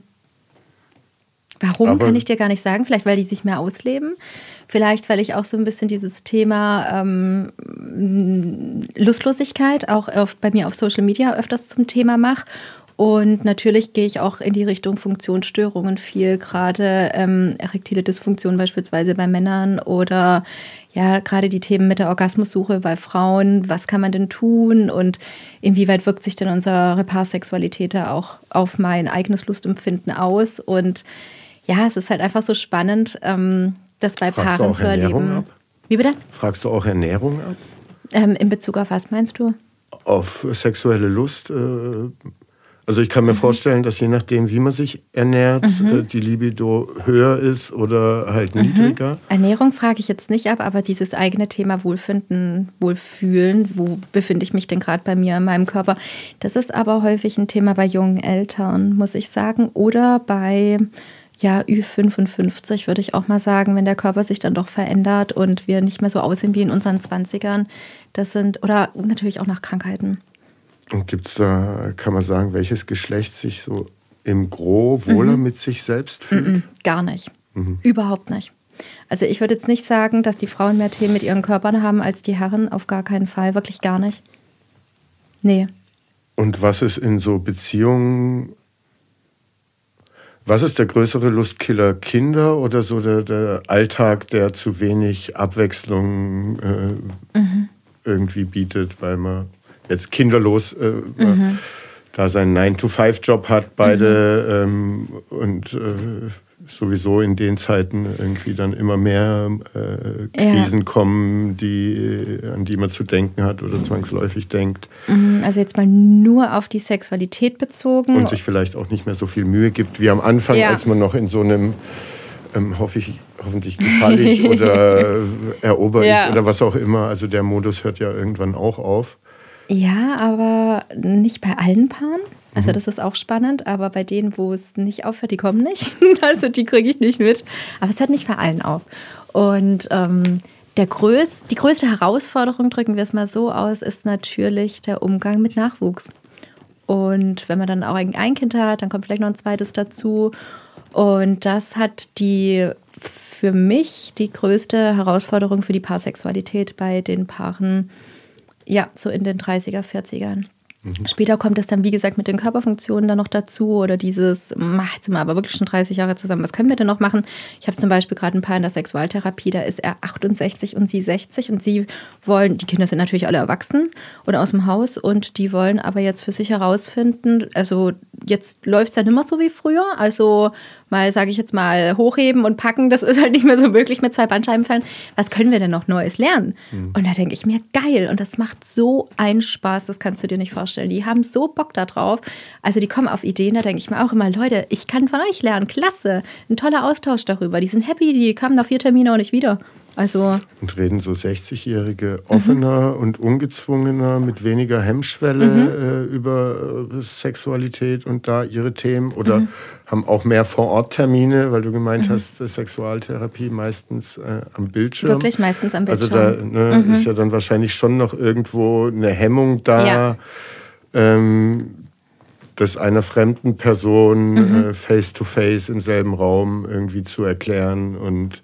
Warum Aber kann ich dir gar nicht sagen? Vielleicht, weil die sich mehr ausleben. Vielleicht, weil ich auch so ein bisschen dieses Thema ähm, Lustlosigkeit auch auf, bei mir auf Social Media öfters zum Thema mache. Und natürlich gehe ich auch in die Richtung Funktionsstörungen viel, gerade ähm, erektile Dysfunktion beispielsweise bei Männern oder ja, gerade die Themen mit der Orgasmussuche bei Frauen. Was kann man denn tun und inwieweit wirkt sich denn unsere Paarsexualität da auch auf mein eigenes Lustempfinden aus? Und ja, es ist halt einfach so spannend, ähm, das bei Fragst Paaren zu erleben. Ab? Wie bitte? Fragst du auch Ernährung ab? Ähm, in Bezug auf was meinst du? Auf sexuelle Lust. Äh, also ich kann mir mhm. vorstellen, dass je nachdem, wie man sich ernährt, mhm. äh, die Libido höher ist oder halt mhm. niedriger. Ernährung frage ich jetzt nicht ab, aber dieses eigene Thema Wohlfinden, Wohlfühlen, wo befinde ich mich denn gerade bei mir in meinem Körper, das ist aber häufig ein Thema bei jungen Eltern, muss ich sagen, oder bei ja, Ü55 würde ich auch mal sagen, wenn der Körper sich dann doch verändert und wir nicht mehr so aussehen wie in unseren 20ern. Das sind, oder natürlich auch nach Krankheiten. Und gibt es da, kann man sagen, welches Geschlecht sich so im Gro wohler mhm. mit sich selbst fühlt? Mhm, gar nicht. Mhm. Überhaupt nicht. Also ich würde jetzt nicht sagen, dass die Frauen mehr Themen mit ihren Körpern haben als die Herren. Auf gar keinen Fall. Wirklich gar nicht. Nee. Und was ist in so Beziehungen was ist der größere Lustkiller? Kinder oder so der, der Alltag, der zu wenig Abwechslung äh, mhm. irgendwie bietet, weil man jetzt kinderlos äh, mhm. da seinen 9-to-5-Job hat, beide mhm. ähm, und äh, sowieso in den Zeiten irgendwie dann immer mehr äh, Krisen ja. kommen, die, an die man zu denken hat oder zwangsläufig denkt. Mhm, also jetzt mal nur auf die Sexualität bezogen. Und sich vielleicht auch nicht mehr so viel Mühe gibt wie am Anfang, ja. als man noch in so einem ähm, hoffe ich, hoffentlich gefalle ich oder erober ja. ich oder was auch immer. Also der Modus hört ja irgendwann auch auf. Ja, aber nicht bei allen Paaren. Also mhm. das ist auch spannend, aber bei denen, wo es nicht aufhört, die kommen nicht. also die kriege ich nicht mit. Aber es hört nicht bei allen auf. Und ähm, der größ die größte Herausforderung, drücken wir es mal so aus, ist natürlich der Umgang mit Nachwuchs. Und wenn man dann auch ein Kind hat, dann kommt vielleicht noch ein zweites dazu. Und das hat die für mich die größte Herausforderung für die Paarsexualität bei den Paaren, ja, so in den 30er, 40ern. Mhm. Später kommt es dann, wie gesagt, mit den Körperfunktionen dann noch dazu oder dieses, jetzt sind wir aber wirklich schon 30 Jahre zusammen, was können wir denn noch machen? Ich habe zum Beispiel gerade ein paar in der Sexualtherapie, da ist er 68 und sie 60 und sie wollen, die Kinder sind natürlich alle erwachsen oder aus dem Haus und die wollen aber jetzt für sich herausfinden, also jetzt läuft es ja nicht mehr so wie früher, also mal, sage ich jetzt mal, hochheben und packen, das ist halt nicht mehr so möglich mit zwei Bandscheibenfällen. Was können wir denn noch Neues lernen? Mhm. Und da denke ich mir, geil. Und das macht so einen Spaß, das kannst du dir nicht vorstellen. Die haben so Bock da drauf. Also die kommen auf Ideen, da denke ich mir auch immer, Leute, ich kann von euch lernen. Klasse. Ein toller Austausch darüber. Die sind happy, die kamen nach vier Termine und nicht wieder. Also und reden so 60-Jährige offener mhm. und ungezwungener, mit weniger Hemmschwelle mhm. äh, über äh, Sexualität und da ihre Themen oder mhm. haben auch mehr Vor-Ort-Termine, weil du gemeint mhm. hast, Sexualtherapie meistens äh, am Bildschirm. Wirklich meistens am Bildschirm. Also da ne, mhm. ist ja dann wahrscheinlich schon noch irgendwo eine Hemmung da. Ja. Ähm, das einer fremden Person mhm. äh, face to face im selben Raum irgendwie zu erklären und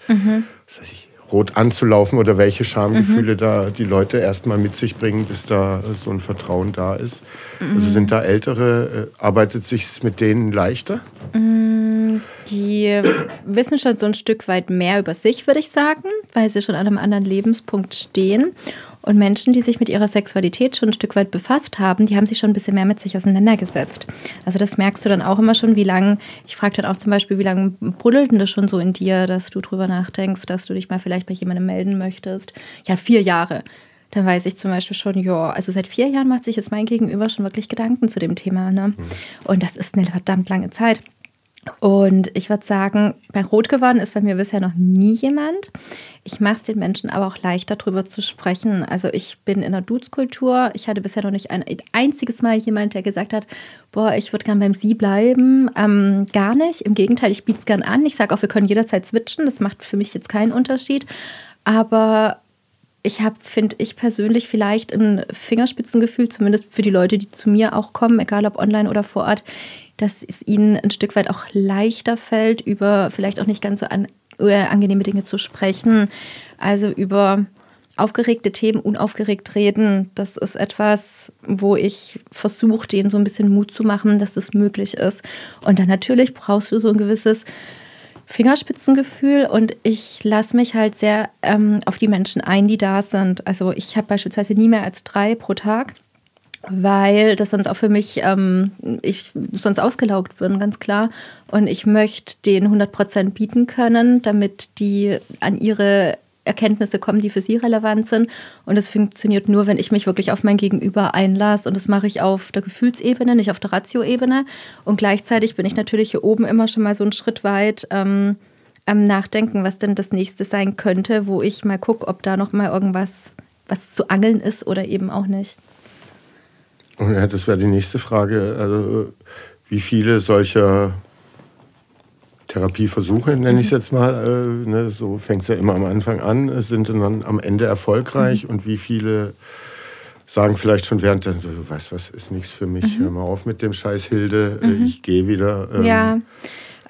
was weiß ich, rot anzulaufen oder welche Schamgefühle mhm. da die Leute erstmal mit sich bringen, bis da so ein Vertrauen da ist. Mhm. Also sind da Ältere, äh, arbeitet sich mit denen leichter? Mm, die wissen schon so ein Stück weit mehr über sich, würde ich sagen, weil sie schon an einem anderen Lebenspunkt stehen. Und Menschen, die sich mit ihrer Sexualität schon ein Stück weit befasst haben, die haben sich schon ein bisschen mehr mit sich auseinandergesetzt. Also das merkst du dann auch immer schon, wie lange, ich frage dann auch zum Beispiel, wie lange bruddelt denn das schon so in dir, dass du drüber nachdenkst, dass du dich mal vielleicht bei jemandem melden möchtest. Ja, vier Jahre. Dann weiß ich zum Beispiel schon, ja, also seit vier Jahren macht sich jetzt mein Gegenüber schon wirklich Gedanken zu dem Thema. Ne? Mhm. Und das ist eine verdammt lange Zeit. Und ich würde sagen, bei Rot geworden ist bei mir bisher noch nie jemand. Ich mache es den Menschen aber auch leichter, darüber zu sprechen. Also ich bin in der Dudes-Kultur. Ich hatte bisher noch nicht ein einziges Mal jemand, der gesagt hat, boah, ich würde gern beim Sie bleiben. Ähm, gar nicht. Im Gegenteil, ich biete es gern an. Ich sage auch, wir können jederzeit switchen. Das macht für mich jetzt keinen Unterschied. Aber ich habe, finde ich persönlich, vielleicht ein Fingerspitzengefühl, zumindest für die Leute, die zu mir auch kommen, egal ob online oder vor Ort, dass es ihnen ein Stück weit auch leichter fällt, über vielleicht auch nicht ganz so an, äh, angenehme Dinge zu sprechen. Also über aufgeregte Themen unaufgeregt reden. Das ist etwas, wo ich versuche, denen so ein bisschen Mut zu machen, dass das möglich ist. Und dann natürlich brauchst du so ein gewisses Fingerspitzengefühl und ich lasse mich halt sehr ähm, auf die Menschen ein, die da sind. Also ich habe beispielsweise nie mehr als drei pro Tag weil das sonst auch für mich, ähm, ich sonst ausgelaugt bin, ganz klar. Und ich möchte den 100 Prozent bieten können, damit die an ihre Erkenntnisse kommen, die für sie relevant sind. Und es funktioniert nur, wenn ich mich wirklich auf mein Gegenüber einlasse. Und das mache ich auf der Gefühlsebene, nicht auf der Ratioebene. Und gleichzeitig bin ich natürlich hier oben immer schon mal so einen Schritt weit ähm, am Nachdenken, was denn das nächste sein könnte, wo ich mal gucke, ob da noch mal irgendwas was zu angeln ist oder eben auch nicht. Ja, das wäre die nächste Frage. Also, wie viele solcher Therapieversuche, nenne ich es jetzt mal, äh, ne, so fängt es ja immer am Anfang an, sind dann am Ende erfolgreich mhm. und wie viele sagen vielleicht schon während, der, du weißt was, ist nichts für mich, mhm. hör mal auf mit dem Scheiß Hilde, mhm. ich gehe wieder. Ähm, ja,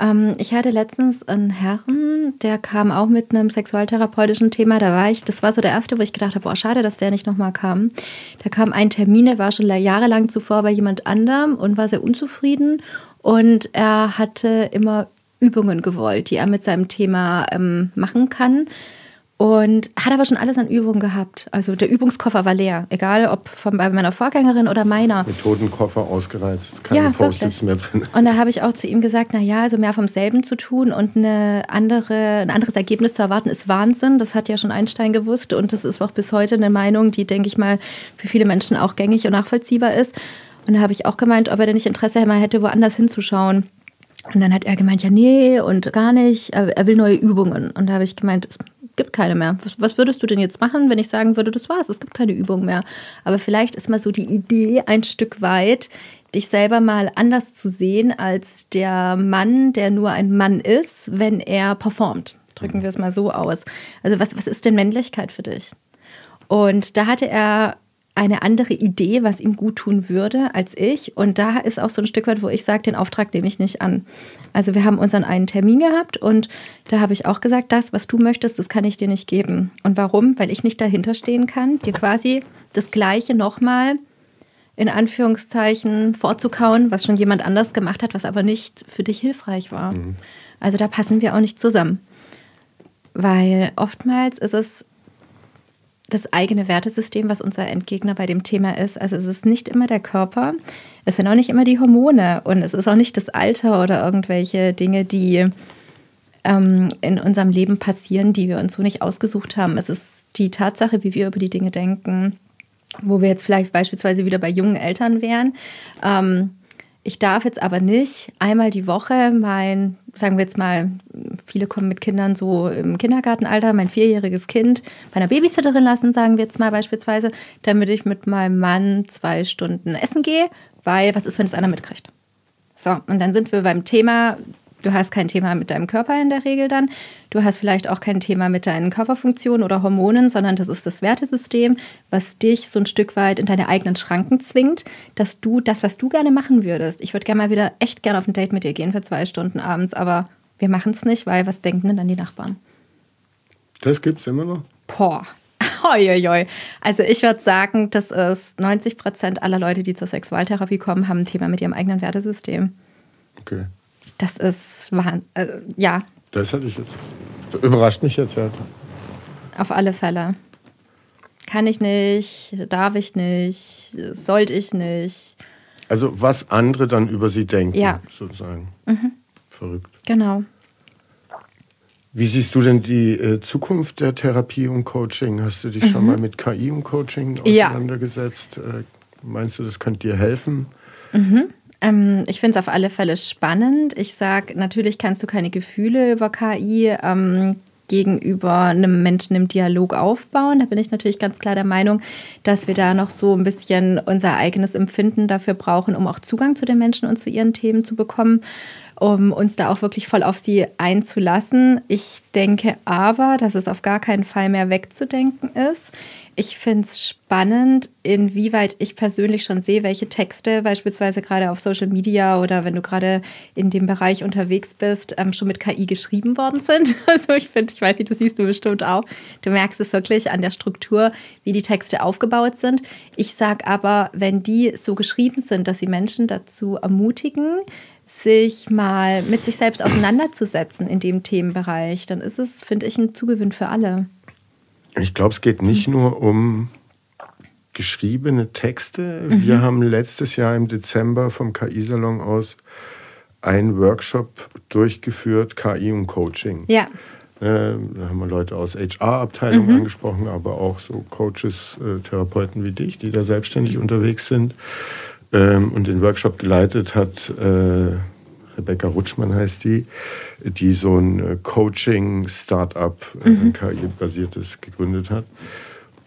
ähm, ich hatte letztens einen Herrn, der kam auch mit einem sexualtherapeutischen Thema. Da war ich, das war so der erste, wo ich gedacht habe, boah, schade, dass der nicht nochmal kam. Da kam ein Termin, der war schon jahrelang zuvor bei jemand anderem und war sehr unzufrieden. Und er hatte immer Übungen gewollt, die er mit seinem Thema ähm, machen kann. Und hat aber schon alles an Übungen gehabt. Also der Übungskoffer war leer, egal ob von bei meiner Vorgängerin oder meiner. Methodenkoffer ausgereizt, keine ja, Post-its mehr drin. Und da habe ich auch zu ihm gesagt, na ja, also mehr vom selben zu tun und eine andere, ein anderes Ergebnis zu erwarten, ist Wahnsinn. Das hat ja schon Einstein gewusst und das ist auch bis heute eine Meinung, die, denke ich mal, für viele Menschen auch gängig und nachvollziehbar ist. Und da habe ich auch gemeint, ob er denn nicht Interesse hätte, woanders hinzuschauen. Und dann hat er gemeint, ja, nee, und gar nicht. Er will neue Übungen. Und da habe ich gemeint, gibt keine mehr. Was, was, würdest du denn jetzt machen, wenn ich sagen würde, das war's, es gibt keine Übung mehr? Aber vielleicht ist mal so die Idee ein Stück weit, dich selber mal anders zu sehen als der Mann, der nur ein Mann ist, wenn er performt. Drücken wir es mal so aus. Also was, was ist denn Männlichkeit für dich? Und da hatte er eine andere Idee, was ihm gut tun würde als ich. Und da ist auch so ein Stück weit, wo ich sage, den Auftrag nehme ich nicht an. Also wir haben unseren einen Termin gehabt und da habe ich auch gesagt, das, was du möchtest, das kann ich dir nicht geben. Und warum? Weil ich nicht dahinter stehen kann, dir quasi das Gleiche nochmal in Anführungszeichen vorzukauen, was schon jemand anders gemacht hat, was aber nicht für dich hilfreich war. Mhm. Also da passen wir auch nicht zusammen. Weil oftmals ist es das eigene Wertesystem, was unser Endgegner bei dem Thema ist. Also es ist nicht immer der Körper, es sind auch nicht immer die Hormone und es ist auch nicht das Alter oder irgendwelche Dinge, die ähm, in unserem Leben passieren, die wir uns so nicht ausgesucht haben. Es ist die Tatsache, wie wir über die Dinge denken, wo wir jetzt vielleicht beispielsweise wieder bei jungen Eltern wären. Ähm, ich darf jetzt aber nicht einmal die Woche mein, sagen wir jetzt mal, viele kommen mit Kindern so im Kindergartenalter, mein vierjähriges Kind bei einer Babysitterin lassen, sagen wir jetzt mal beispielsweise, damit ich mit meinem Mann zwei Stunden essen gehe, weil was ist, wenn es einer mitkriegt? So, und dann sind wir beim Thema, Du hast kein Thema mit deinem Körper in der Regel dann. Du hast vielleicht auch kein Thema mit deinen Körperfunktionen oder Hormonen, sondern das ist das Wertesystem, was dich so ein Stück weit in deine eigenen Schranken zwingt, dass du das, was du gerne machen würdest. Ich würde gerne mal wieder echt gerne auf ein Date mit dir gehen für zwei Stunden abends, aber wir machen es nicht, weil was denken denn dann die Nachbarn? Das gibt es immer noch? Boah. Hoi, Also ich würde sagen, das ist 90 Prozent aller Leute, die zur Sexualtherapie kommen, haben ein Thema mit ihrem eigenen Wertesystem. Okay. Das ist Wahnsinn. Also, ja. Das hatte ich jetzt. Überrascht mich jetzt, ja. Auf alle Fälle. Kann ich nicht, darf ich nicht, sollte ich nicht. Also was andere dann über sie denken, ja. sozusagen. Mhm. Verrückt. Genau. Wie siehst du denn die äh, Zukunft der Therapie und Coaching? Hast du dich mhm. schon mal mit KI und Coaching auseinandergesetzt? Ja. Äh, meinst du, das könnte dir helfen? Mhm. Ähm, ich finde es auf alle Fälle spannend. Ich sage, natürlich kannst du keine Gefühle über KI ähm, gegenüber einem Menschen im Dialog aufbauen. Da bin ich natürlich ganz klar der Meinung, dass wir da noch so ein bisschen unser eigenes Empfinden dafür brauchen, um auch Zugang zu den Menschen und zu ihren Themen zu bekommen um uns da auch wirklich voll auf sie einzulassen. Ich denke aber, dass es auf gar keinen Fall mehr wegzudenken ist. Ich finde es spannend, inwieweit ich persönlich schon sehe, welche Texte beispielsweise gerade auf Social Media oder wenn du gerade in dem Bereich unterwegs bist, ähm, schon mit KI geschrieben worden sind. Also ich finde, ich weiß nicht, das siehst du bestimmt auch. Du merkst es wirklich an der Struktur, wie die Texte aufgebaut sind. Ich sage aber, wenn die so geschrieben sind, dass sie Menschen dazu ermutigen, sich mal mit sich selbst auseinanderzusetzen in dem Themenbereich, dann ist es, finde ich, ein Zugewinn für alle. Ich glaube, es geht nicht nur um geschriebene Texte. Mhm. Wir haben letztes Jahr im Dezember vom KI-Salon aus einen Workshop durchgeführt, KI und Coaching. Ja. Äh, da haben wir Leute aus HR-Abteilungen mhm. angesprochen, aber auch so Coaches, äh, Therapeuten wie dich, die da selbstständig unterwegs sind. Ähm, und den Workshop geleitet hat äh, Rebecca Rutschmann heißt die, die so ein äh, Coaching-Startup, äh, mhm. KI-basiertes, gegründet hat.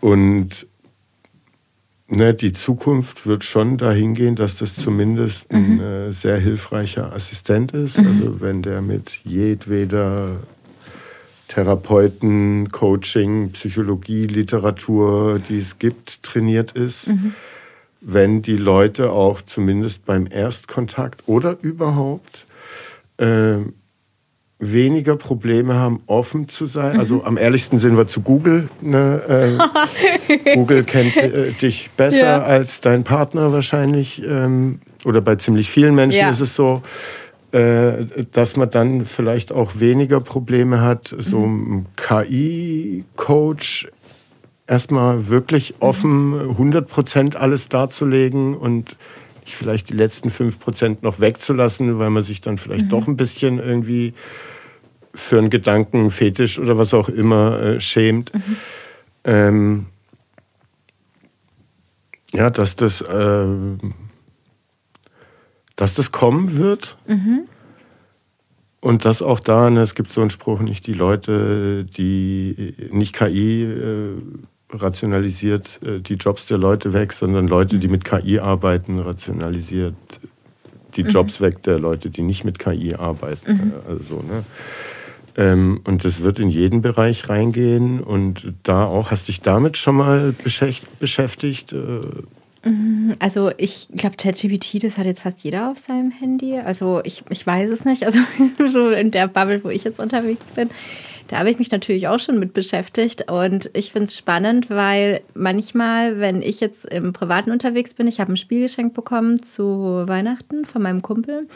Und ne, die Zukunft wird schon dahin gehen, dass das zumindest ein mhm. äh, sehr hilfreicher Assistent ist. Mhm. Also wenn der mit jedweder Therapeuten, Coaching, Psychologie, Literatur, die es gibt, trainiert ist. Mhm wenn die Leute auch zumindest beim Erstkontakt oder überhaupt äh, weniger Probleme haben, offen zu sein. Also mhm. am ehrlichsten sind wir zu Google. Ne? Äh, Google kennt äh, dich besser ja. als dein Partner wahrscheinlich. Ähm, oder bei ziemlich vielen Menschen ja. ist es so, äh, dass man dann vielleicht auch weniger Probleme hat, so mhm. ein KI-Coach erstmal wirklich offen 100 Prozent alles darzulegen und nicht vielleicht die letzten 5 Prozent noch wegzulassen, weil man sich dann vielleicht mhm. doch ein bisschen irgendwie für einen Gedanken, Fetisch oder was auch immer äh, schämt. Mhm. Ähm, ja, dass das, äh, dass das kommen wird. Mhm. Und das auch da, ne, es gibt so einen Spruch, nicht die Leute, die nicht KI äh, rationalisiert äh, die Jobs der Leute weg, sondern Leute, die mit KI arbeiten, rationalisiert die mhm. Jobs mhm. weg der Leute, die nicht mit KI arbeiten. Mhm. Also, ne? Ähm, und das wird in jeden Bereich reingehen. Und da auch, hast dich damit schon mal beschäftigt? Äh? Mhm. Also ich glaube, ChatGPT, das hat jetzt fast jeder auf seinem Handy. Also ich, ich weiß es nicht. Also so in der Bubble, wo ich jetzt unterwegs bin. Da habe ich mich natürlich auch schon mit beschäftigt und ich finde es spannend, weil manchmal, wenn ich jetzt im Privaten unterwegs bin, ich habe ein Spielgeschenk bekommen zu Weihnachten von meinem Kumpel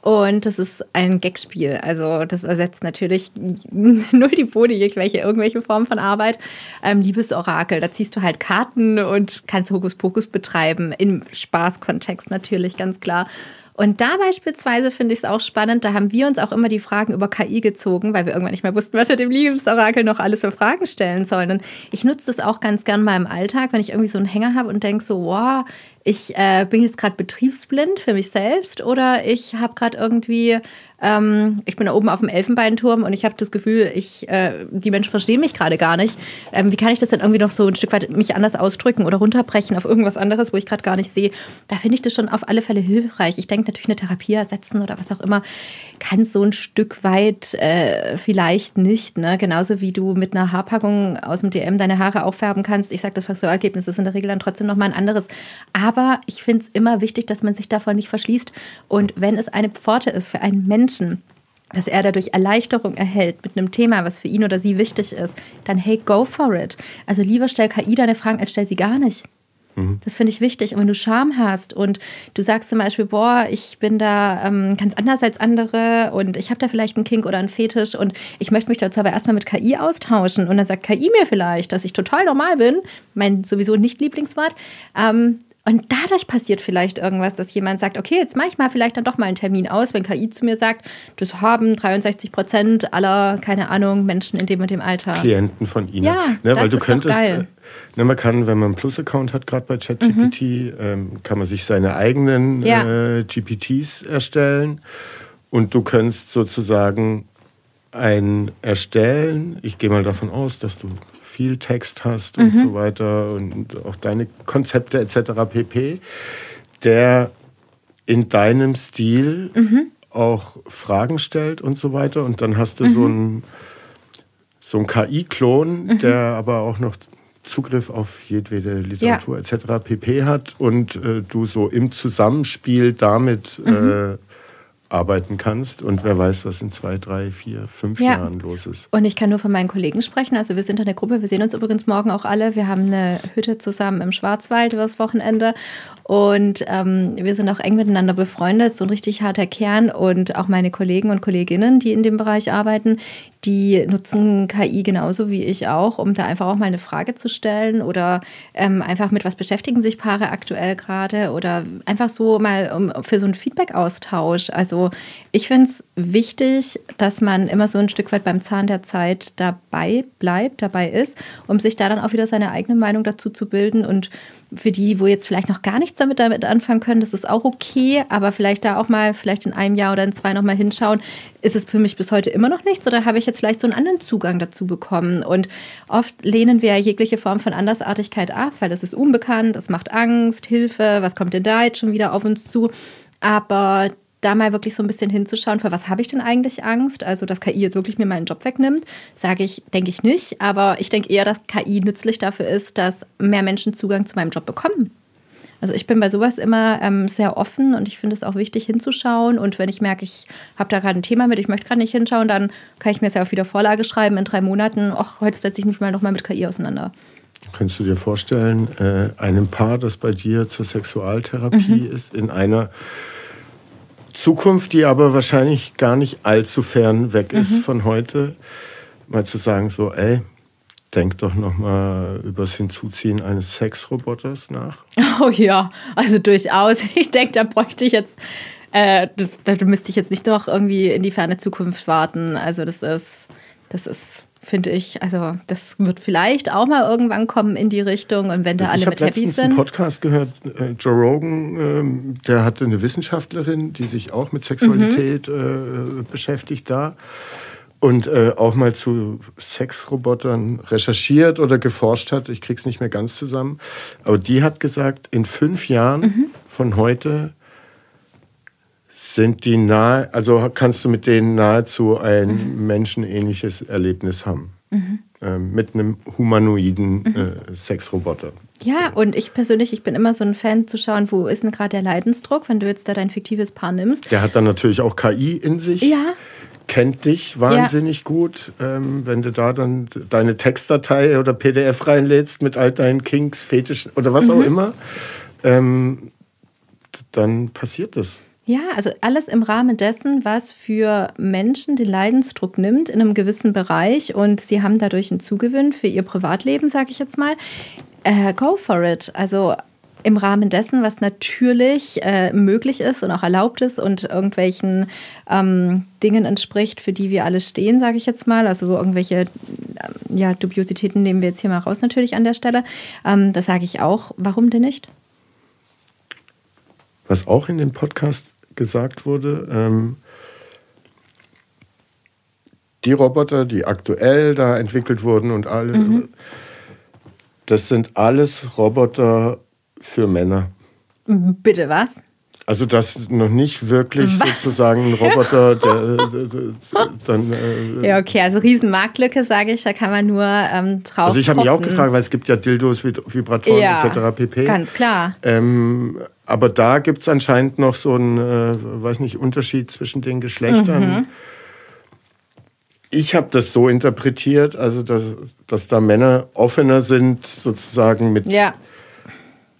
und das ist ein Gagspiel. Also das ersetzt natürlich null die Bode, irgendwelche, irgendwelche Form von Arbeit. Ähm, Liebesorakel, da ziehst du halt Karten und kannst Hokuspokus betreiben. Im Spaßkontext natürlich, ganz klar. Und da beispielsweise finde ich es auch spannend, da haben wir uns auch immer die Fragen über KI gezogen, weil wir irgendwann nicht mehr wussten, was wir dem Liebesorakel noch alles für Fragen stellen sollen. Und ich nutze das auch ganz gern mal im Alltag, wenn ich irgendwie so einen Hänger habe und denke so, wow, ich äh, bin jetzt gerade betriebsblind für mich selbst oder ich habe gerade irgendwie ähm, ich bin da oben auf dem Elfenbeinturm und ich habe das Gefühl, ich, äh, die Menschen verstehen mich gerade gar nicht. Ähm, wie kann ich das dann irgendwie noch so ein Stück weit mich anders ausdrücken oder runterbrechen auf irgendwas anderes, wo ich gerade gar nicht sehe? Da finde ich das schon auf alle Fälle hilfreich. Ich denke natürlich eine Therapie ersetzen oder was auch immer kann so ein Stück weit äh, vielleicht nicht. Ne? Genauso wie du mit einer Haarpackung aus dem DM deine Haare auffärben kannst. Ich sage, das Friseurergebnis ist in der Regel dann trotzdem nochmal ein anderes. Aber ich finde es immer wichtig, dass man sich davon nicht verschließt. Und wenn es eine Pforte ist für einen Menschen, dass er dadurch Erleichterung erhält mit einem Thema, was für ihn oder sie wichtig ist, dann hey, go for it. Also lieber stell KI deine Fragen, als stell sie gar nicht. Mhm. Das finde ich wichtig. Und wenn du Scham hast und du sagst zum Beispiel, boah, ich bin da ähm, ganz anders als andere und ich habe da vielleicht einen Kink oder einen Fetisch und ich möchte mich dazu aber erstmal mit KI austauschen und dann sagt KI mir vielleicht, dass ich total normal bin, mein sowieso nicht Lieblingswort, ähm, Und dadurch passiert vielleicht irgendwas, dass jemand sagt, okay, jetzt mache ich mal vielleicht dann doch mal einen Termin aus, wenn KI zu mir sagt, das haben 63 Prozent aller, keine Ahnung, Menschen in dem und dem Alter. Klienten von Ihnen. Ja, ne, das weil du ist doch könntest, geil. äh, Ne, man kann, wenn man einen Plus-Account hat, gerade bei ChatGPT, ähm, kann man sich seine eigenen Mhm. Ja. äh, GPTs erstellen und du kannst sozusagen ein erstellen. Ich gehe mal davon aus, dass du viel Text hast und Mhm. so weiter und auch deine Konzepte etc. pp. Der in deinem Stil Mhm. auch Fragen stellt und so weiter und dann hast du so ein so ein KI-Klon, Mhm. der aber auch noch Zugriff auf jedwede Literatur etc. pp. hat und äh, du so im Zusammenspiel damit Mhm. äh, arbeiten kannst und wer weiß, was in zwei, drei, vier, fünf Ja. Jahren los ist. Und ich kann nur von meinen Kollegen sprechen. Also wir sind in der Gruppe, wir sehen uns übrigens morgen auch alle. Wir haben eine Hütte zusammen im Schwarzwald übers Wochenende. Und ähm, wir sind auch eng miteinander befreundet, so ein richtig harter Kern. Und auch meine Kollegen und Kolleginnen, die in dem Bereich arbeiten, die nutzen KI genauso wie ich auch, um da einfach auch mal eine Frage zu stellen oder ähm, einfach mit was beschäftigen sich Paare aktuell gerade oder einfach so mal um, für so einen Feedback-Austausch. Also ich finde es wichtig, dass man immer so ein Stück weit beim Zahn der Zeit dabei bleibt, dabei ist, um sich da dann auch wieder seine eigene Meinung dazu zu bilden und für die, wo jetzt vielleicht noch gar nichts damit, damit anfangen können, das ist auch okay, aber vielleicht da auch mal, vielleicht in einem Jahr oder in zwei nochmal hinschauen, ist es für mich bis heute immer noch nichts oder habe ich jetzt vielleicht so einen anderen Zugang dazu bekommen? Und oft lehnen wir jegliche Form von Andersartigkeit ab, weil das ist unbekannt, es macht Angst, Hilfe, was kommt denn da jetzt schon wieder auf uns zu? Aber da mal wirklich so ein bisschen hinzuschauen, für was habe ich denn eigentlich Angst? Also, dass KI jetzt wirklich mir meinen Job wegnimmt, sage ich, denke ich nicht. Aber ich denke eher, dass KI nützlich dafür ist, dass mehr Menschen Zugang zu meinem Job bekommen. Also ich bin bei sowas immer ähm, sehr offen und ich finde es auch wichtig hinzuschauen. Und wenn ich merke, ich habe da gerade ein Thema mit, ich möchte gerade nicht hinschauen, dann kann ich mir jetzt ja auch wieder Vorlage schreiben in drei Monaten. Ach, heute setze ich mich mal nochmal mit KI auseinander. Kannst du dir vorstellen, äh, einem Paar, das bei dir zur Sexualtherapie Mhm. ist, in einer Zukunft, die aber wahrscheinlich gar nicht allzu fern weg ist Mhm. von heute, mal zu sagen, so, ey, denk doch noch mal übers Hinzuziehen eines Sexroboters nach. Oh ja, also durchaus. Ich denke, da bräuchte ich jetzt, äh, das, da müsste ich jetzt nicht noch irgendwie in die ferne Zukunft warten. Also das ist, das ist, finde ich, also das wird vielleicht auch mal irgendwann kommen in die Richtung und wenn da alle ich habe mit happy letztens einen sind. Podcast gehört, äh, Joe Rogan, ähm, der hatte eine Wissenschaftlerin, die sich auch mit Sexualität Mhm. äh, beschäftigt da und äh, auch mal zu Sexrobotern recherchiert oder geforscht hat. Ich krieg's nicht mehr ganz zusammen. Aber die hat gesagt, in fünf Jahren Mhm. von heute sind die nahe, also kannst du mit denen nahezu ein Mhm. menschenähnliches Erlebnis haben. Ähm, mit einem humanoiden Mhm. äh, Sexroboter. Ja, und ich persönlich, ich bin immer so ein Fan zu schauen, wo ist denn gerade der Leidensdruck, wenn du jetzt da dein fiktives Paar nimmst. Der hat dann natürlich auch KI in sich. Ja. Kennt dich wahnsinnig gut. Ähm, wenn du da dann deine Textdatei oder PDF reinlädst mit all deinen Kinks, Fetischen oder was Mhm. auch immer, ähm, dann passiert das. Ja, also alles im Rahmen dessen, was für Menschen den Leidensdruck nimmt in einem gewissen Bereich und sie haben dadurch einen Zugewinn für ihr Privatleben, sage ich jetzt mal. Äh, go for it. Also im Rahmen dessen, was natürlich äh, möglich ist und auch erlaubt ist und irgendwelchen ähm, Dingen entspricht, für die wir alle stehen, sage ich jetzt mal. Also irgendwelche ähm, ja, Dubiositäten nehmen wir jetzt hier mal raus natürlich an der Stelle. Ähm, das sage ich auch. Warum denn nicht? Was auch in dem Podcast gesagt wurde, ähm, die Roboter, die aktuell da entwickelt wurden und alle, Mhm. das sind alles Roboter für Männer. Bitte was? Also das noch nicht wirklich Was? sozusagen ein Roboter, der, der, der dann. Äh, Ja, okay, also Riesenmarktlücke, sage ich, da kann man nur ähm, drauf also ich habe mich auch gefragt, weil es gibt ja Dildos, Vib- Vibratoren ja, etc. pp. Ganz klar. Ähm, aber da gibt es anscheinend noch so einen, äh, weiß nicht, Unterschied zwischen den Geschlechtern. Mhm. Ich habe das so interpretiert, also dass, dass da Männer offener sind, sozusagen mit Ja,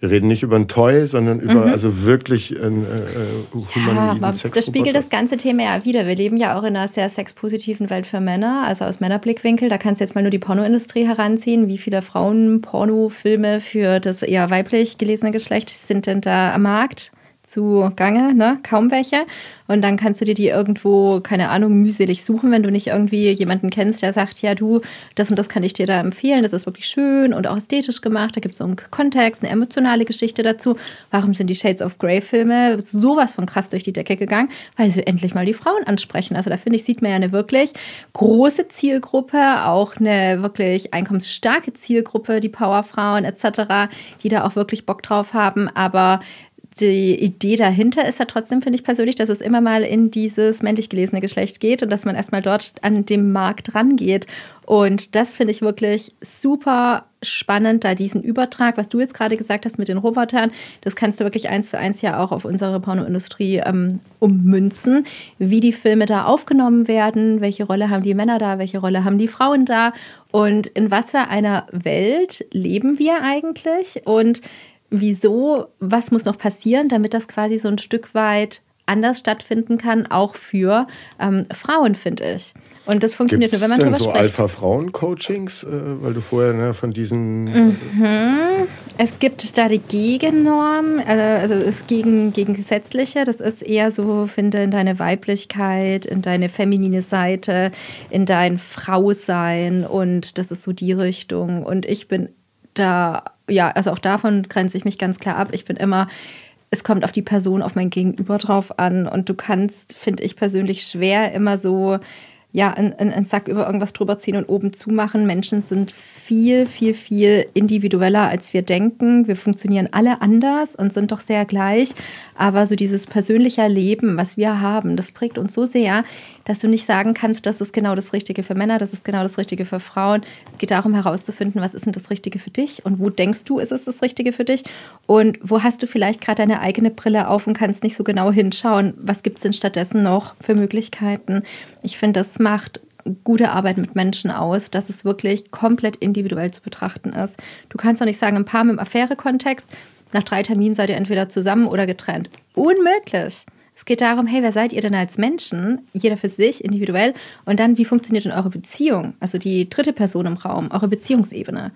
Wir reden nicht über ein Toy, sondern über mhm. also wirklich einen äh, humanoiden ja, Sex. Das spiegelt das ganze Thema ja wieder. Wir leben ja auch in einer sehr sexpositiven Welt für Männer, also aus Männerblickwinkel. Da kannst du jetzt mal nur die Pornoindustrie heranziehen. Wie viele Frauen-Pornofilme für das eher weiblich gelesene Geschlecht sind denn da am Markt? Zu Gange, ne? Kaum welche. Und dann kannst du dir die irgendwo, keine Ahnung, mühselig suchen, wenn du nicht irgendwie jemanden kennst, der sagt, ja, du, das und das kann ich dir da empfehlen, das ist wirklich schön und auch ästhetisch gemacht. Da gibt es so einen Kontext, eine emotionale Geschichte dazu. Warum sind die Shades of Grey-Filme sowas von krass durch die Decke gegangen? Weil sie endlich mal die Frauen ansprechen. Also da finde ich, sieht man ja eine wirklich große Zielgruppe, auch eine wirklich einkommensstarke Zielgruppe, die Powerfrauen etc., die da auch wirklich Bock drauf haben. Aber die Idee dahinter ist ja trotzdem, finde ich persönlich, dass es immer mal in dieses männlich gelesene Geschlecht geht und dass man erstmal dort an dem Markt rangeht. Und das finde ich wirklich super spannend, da diesen Übertrag, was du jetzt gerade gesagt hast mit den Robotern, das kannst du wirklich eins zu eins ja auch auf unsere Pornoindustrie ähm, ummünzen, wie die Filme da aufgenommen werden, welche Rolle haben die Männer da, welche Rolle haben die Frauen da und in was für einer Welt leben wir eigentlich und wieso, was muss noch passieren, damit das quasi so ein Stück weit anders stattfinden kann, auch für ähm, Frauen, finde ich. Und das funktioniert Gibt's nur, wenn man darüber so spricht. Alpha-Frauen-Coachings, äh, weil du vorher ne, von diesen. Mhm. Es gibt da die Gegennorm, also, also ist gegen, gegen gesetzliche. Das ist eher so, finde in deine Weiblichkeit, in deine feminine Seite, in dein Frausein und das ist so die Richtung. Und ich bin da ja, also auch davon grenze ich mich ganz klar ab. Ich bin immer, es kommt auf die Person, auf mein Gegenüber drauf an. Und du kannst, finde ich persönlich, schwer immer so ja, einen, einen Sack über irgendwas drüber ziehen und oben zumachen. Menschen sind viel, viel, viel individueller, als wir denken. Wir funktionieren alle anders und sind doch sehr gleich. Aber so dieses persönliche Leben, was wir haben, das prägt uns so sehr, dass du nicht sagen kannst, das ist genau das Richtige für Männer, das ist genau das Richtige für Frauen. Es geht darum herauszufinden, was ist denn das Richtige für dich und wo denkst du, ist es das Richtige für dich und wo hast du vielleicht gerade deine eigene Brille auf und kannst nicht so genau hinschauen, was gibt es denn stattdessen noch für Möglichkeiten. Ich finde, das macht gute Arbeit mit Menschen aus, dass es wirklich komplett individuell zu betrachten ist. Du kannst doch nicht sagen, ein Paar mit einem Affäre-Kontext, nach drei Terminen seid ihr entweder zusammen oder getrennt. Unmöglich. Es geht darum, hey, wer seid ihr denn als Menschen? Jeder für sich, individuell. Und dann, wie funktioniert denn eure Beziehung? Also die dritte Person im Raum, eure Beziehungsebene.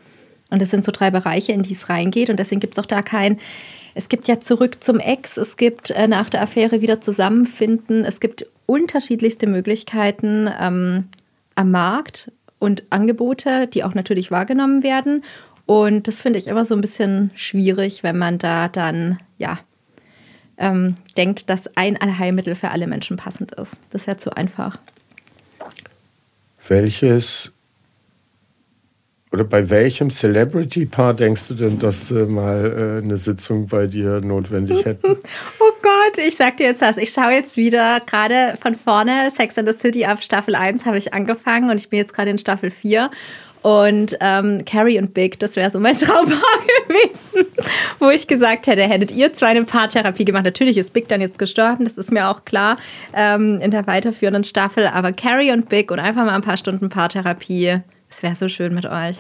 Und das sind so drei Bereiche, in die es reingeht. Und deswegen gibt es auch da kein, es gibt ja zurück zum Ex, es gibt äh, nach der Affäre wieder zusammenfinden, es gibt unterschiedlichste Möglichkeiten ähm, am Markt und Angebote, die auch natürlich wahrgenommen werden. Und das finde ich immer so ein bisschen schwierig, wenn man da dann, ja, ähm, denkt, dass ein Allheilmittel für alle Menschen passend ist. Das wäre zu einfach. Welches oder bei welchem Celebrity-Paar denkst du denn, dass äh, mal äh, eine Sitzung bei dir notwendig hätten? oh Gott, ich sag dir jetzt was. Ich schaue jetzt wieder gerade von vorne Sex and the City ab Staffel 1 habe ich angefangen und ich bin jetzt gerade in Staffel 4. Und ähm, Carrie und Big, das wäre so mein Traumpaar gewesen, wo ich gesagt hätte, hättet ihr zwei eine Paartherapie gemacht. Natürlich ist Big dann jetzt gestorben, das ist mir auch klar ähm, in der weiterführenden Staffel. Aber Carrie und Big und einfach mal ein paar Stunden Paartherapie es wäre so schön mit euch.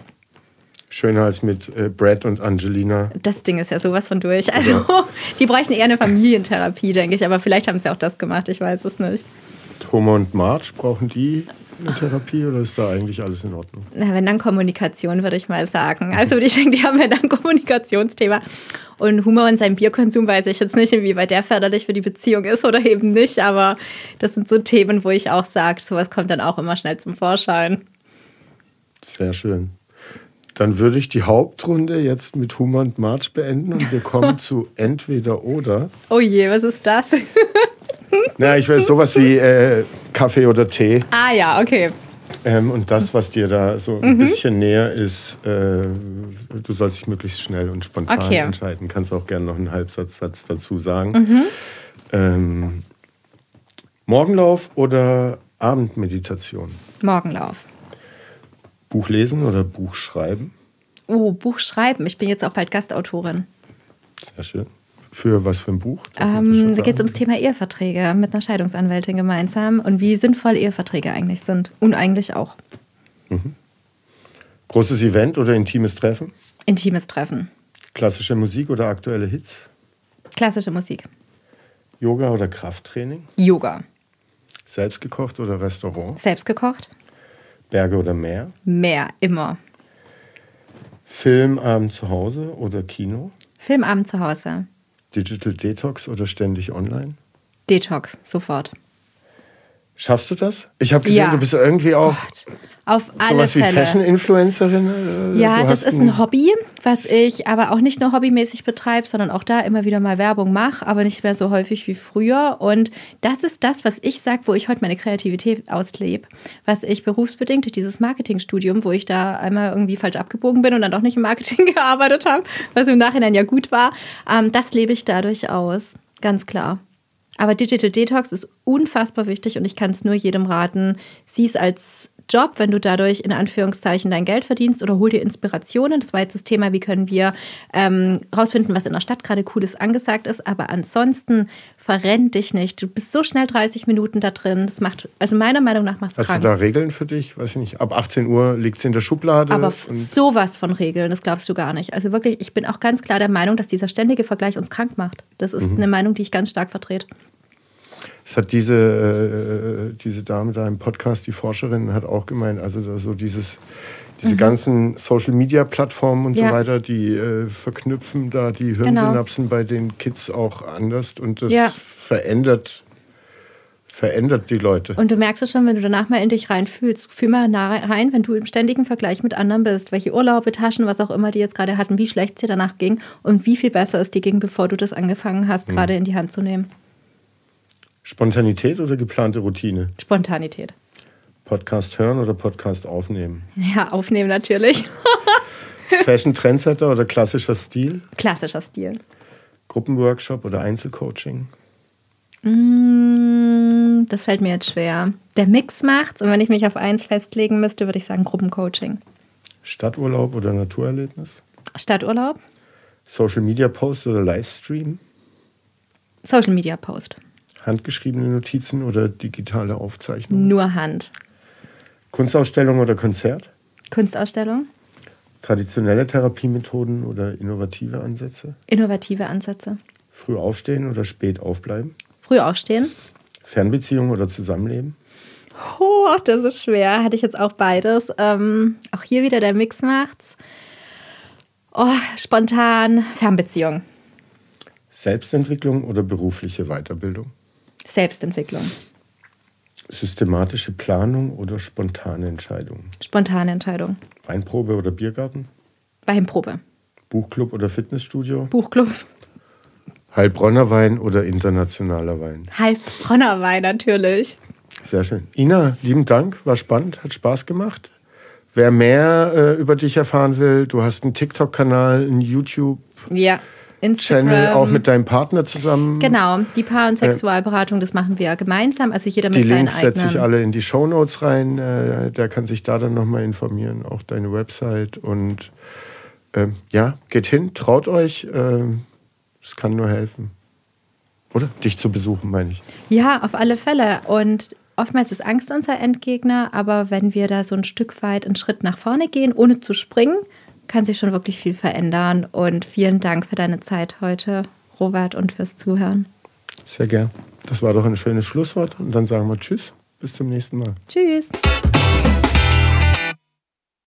Schöner als mit äh, Brad und Angelina. Das Ding ist ja sowas von durch. Also, ja. die bräuchten eher eine Familientherapie, denke ich. Aber vielleicht haben sie auch das gemacht, ich weiß es nicht. Homer und Marge, brauchen die eine Therapie oder ist da eigentlich alles in Ordnung? Na, wenn dann Kommunikation, würde ich mal sagen. Also ich denke, die haben ja dann ein Kommunikationsthema. Und Humor und sein Bierkonsum weiß ich jetzt nicht, inwieweit der förderlich für die Beziehung ist oder eben nicht. Aber das sind so Themen, wo ich auch sage, sowas kommt dann auch immer schnell zum Vorschein. Sehr schön. Dann würde ich die Hauptrunde jetzt mit Humor und March beenden und wir kommen zu entweder oder. Oh je, was ist das? Na, ich weiß sowas wie äh, Kaffee oder Tee. Ah ja, okay. Ähm, und das, was dir da so ein mhm. bisschen näher ist, äh, du sollst dich möglichst schnell und spontan okay. entscheiden. Kannst auch gerne noch einen Halbsatzsatz dazu sagen. Mhm. Ähm, Morgenlauf oder Abendmeditation? Morgenlauf. Buch lesen oder Buch schreiben? Oh, Buch schreiben. Ich bin jetzt auch bald Gastautorin. Sehr schön. Für was für ein Buch? Ähm, da geht es ums Thema Eheverträge mit einer Scheidungsanwältin gemeinsam und wie sinnvoll Eheverträge eigentlich sind. Und eigentlich auch. Mhm. Großes Event oder intimes Treffen? Intimes Treffen. Klassische Musik oder aktuelle Hits? Klassische Musik. Yoga oder Krafttraining? Yoga. Selbstgekocht oder Restaurant? Selbstgekocht. Berge oder Meer? Meer, immer. Filmabend zu Hause oder Kino? Filmabend zu Hause. Digital Detox oder ständig online? Detox, sofort. Schaffst du das? Ich habe gesehen, Ja. du bist irgendwie auch Auf alle sowas wie Fälle. Fashion-Influencerin. äh, Ja, das ist ein Hobby, was ich aber auch nicht nur hobbymäßig betreibe, sondern auch da immer wieder mal Werbung mache, aber nicht mehr so häufig wie früher. Und das ist das, was ich sage, wo ich heute meine Kreativität auslebe, was ich berufsbedingt durch dieses Marketingstudium, wo ich da einmal irgendwie falsch abgebogen bin und dann doch nicht im Marketing gearbeitet habe, was im Nachhinein ja gut war, ähm, das lebe ich dadurch aus, ganz klar. Aber Digital Detox ist unfassbar wichtig und ich kann es nur jedem raten. Sieh es als Job, wenn du dadurch in Anführungszeichen dein Geld verdienst oder hol dir Inspirationen. Das war jetzt das Thema, wie können wir ähm, rausfinden, was in der Stadt gerade Cooles angesagt ist. Aber ansonsten verrenn dich nicht. Du bist so schnell 30 Minuten da drin. Das macht, also meiner Meinung nach macht es Hast du da Regeln für dich? Weiß ich nicht. Ab 18 Uhr liegt es in der Schublade. Aber sowas von Regeln, das glaubst du gar nicht. Also wirklich, ich bin auch ganz klar der Meinung, dass dieser ständige Vergleich uns krank macht. Das ist Mhm. eine Meinung, die ich ganz stark vertrete. Es hat diese, äh, diese Dame da im Podcast, die Forscherin, hat auch gemeint, also so dieses, diese ganzen Social-Media-Plattformen und Mhm. Ja. so weiter, die äh, verknüpfen da die Hirnsynapsen bei den Kids auch anders und das Ja. verändert, verändert die Leute. Und du merkst es schon, wenn du danach mal in dich reinfühlst. Fühl mal rein, wenn du im ständigen Vergleich mit anderen bist. Welche Urlaube, Taschen, was auch immer die jetzt gerade hatten, wie schlecht es dir danach ging und wie viel besser es dir ging, bevor du das angefangen hast, gerade in die Hand zu nehmen. Spontanität oder geplante Routine? Spontanität. Podcast hören oder Podcast aufnehmen? Ja, aufnehmen natürlich. Fashion Trendsetter oder klassischer Stil? Klassischer Stil. Gruppenworkshop oder Einzelcoaching? Mm, Das fällt mir jetzt schwer. Der Mix macht's und wenn ich mich auf eins festlegen müsste, würde ich sagen Gruppencoaching. Stadturlaub oder Naturerlebnis? Stadturlaub, Social Media Post oder Livestream? Social Media Post. Handgeschriebene Notizen oder digitale Aufzeichnungen? Nur Hand. Kunstausstellung oder Konzert? Kunstausstellung, Traditionelle Therapiemethoden oder innovative Ansätze? innovative Ansätze. Früh aufstehen oder spät aufbleiben? Früh aufstehen. Fernbeziehung oder Zusammenleben? Oh, das ist schwer. Hatte ich jetzt auch beides. Ähm, auch hier wieder der Mix macht's. Oh, spontan Fernbeziehung, Selbstentwicklung oder berufliche Weiterbildung? Selbstentwicklung, Systematische Planung oder spontane Entscheidungen? spontane Entscheidung, Weinprobe oder Biergarten? Weinprobe, Buchclub oder Fitnessstudio? Buchclub, Heilbronner Wein oder internationaler Wein? Heilbronner Wein natürlich. Sehr schön. Ina, lieben Dank, war spannend, hat Spaß gemacht. Wer mehr äh, über dich erfahren will, du hast einen TikTok-Kanal, einen YouTube-Channel, Ja, Instagram. auch mit deinem Partner zusammen. Genau, die Paar- und Sexualberatung, das machen wir gemeinsam, also jeder mit Die seinen Links setze ich eigenen. alle in die Shownotes rein. Äh, der kann sich da dann nochmal informieren, auch deine Website. Und ähm, ja, geht hin, traut euch. ähm, Es kann nur helfen. Oder? Dich zu besuchen, meine ich. Ja, auf alle Fälle. Und oftmals ist Angst unser Endgegner, aber wenn wir da so ein Stück weit einen Schritt nach vorne gehen, ohne zu springen, kann sich schon wirklich viel verändern. Und vielen Dank für deine Zeit heute, Robert, und fürs Zuhören. Sehr gern. Das war doch ein schönes Schlusswort. Und dann sagen wir Tschüss. Bis zum nächsten Mal. Tschüss.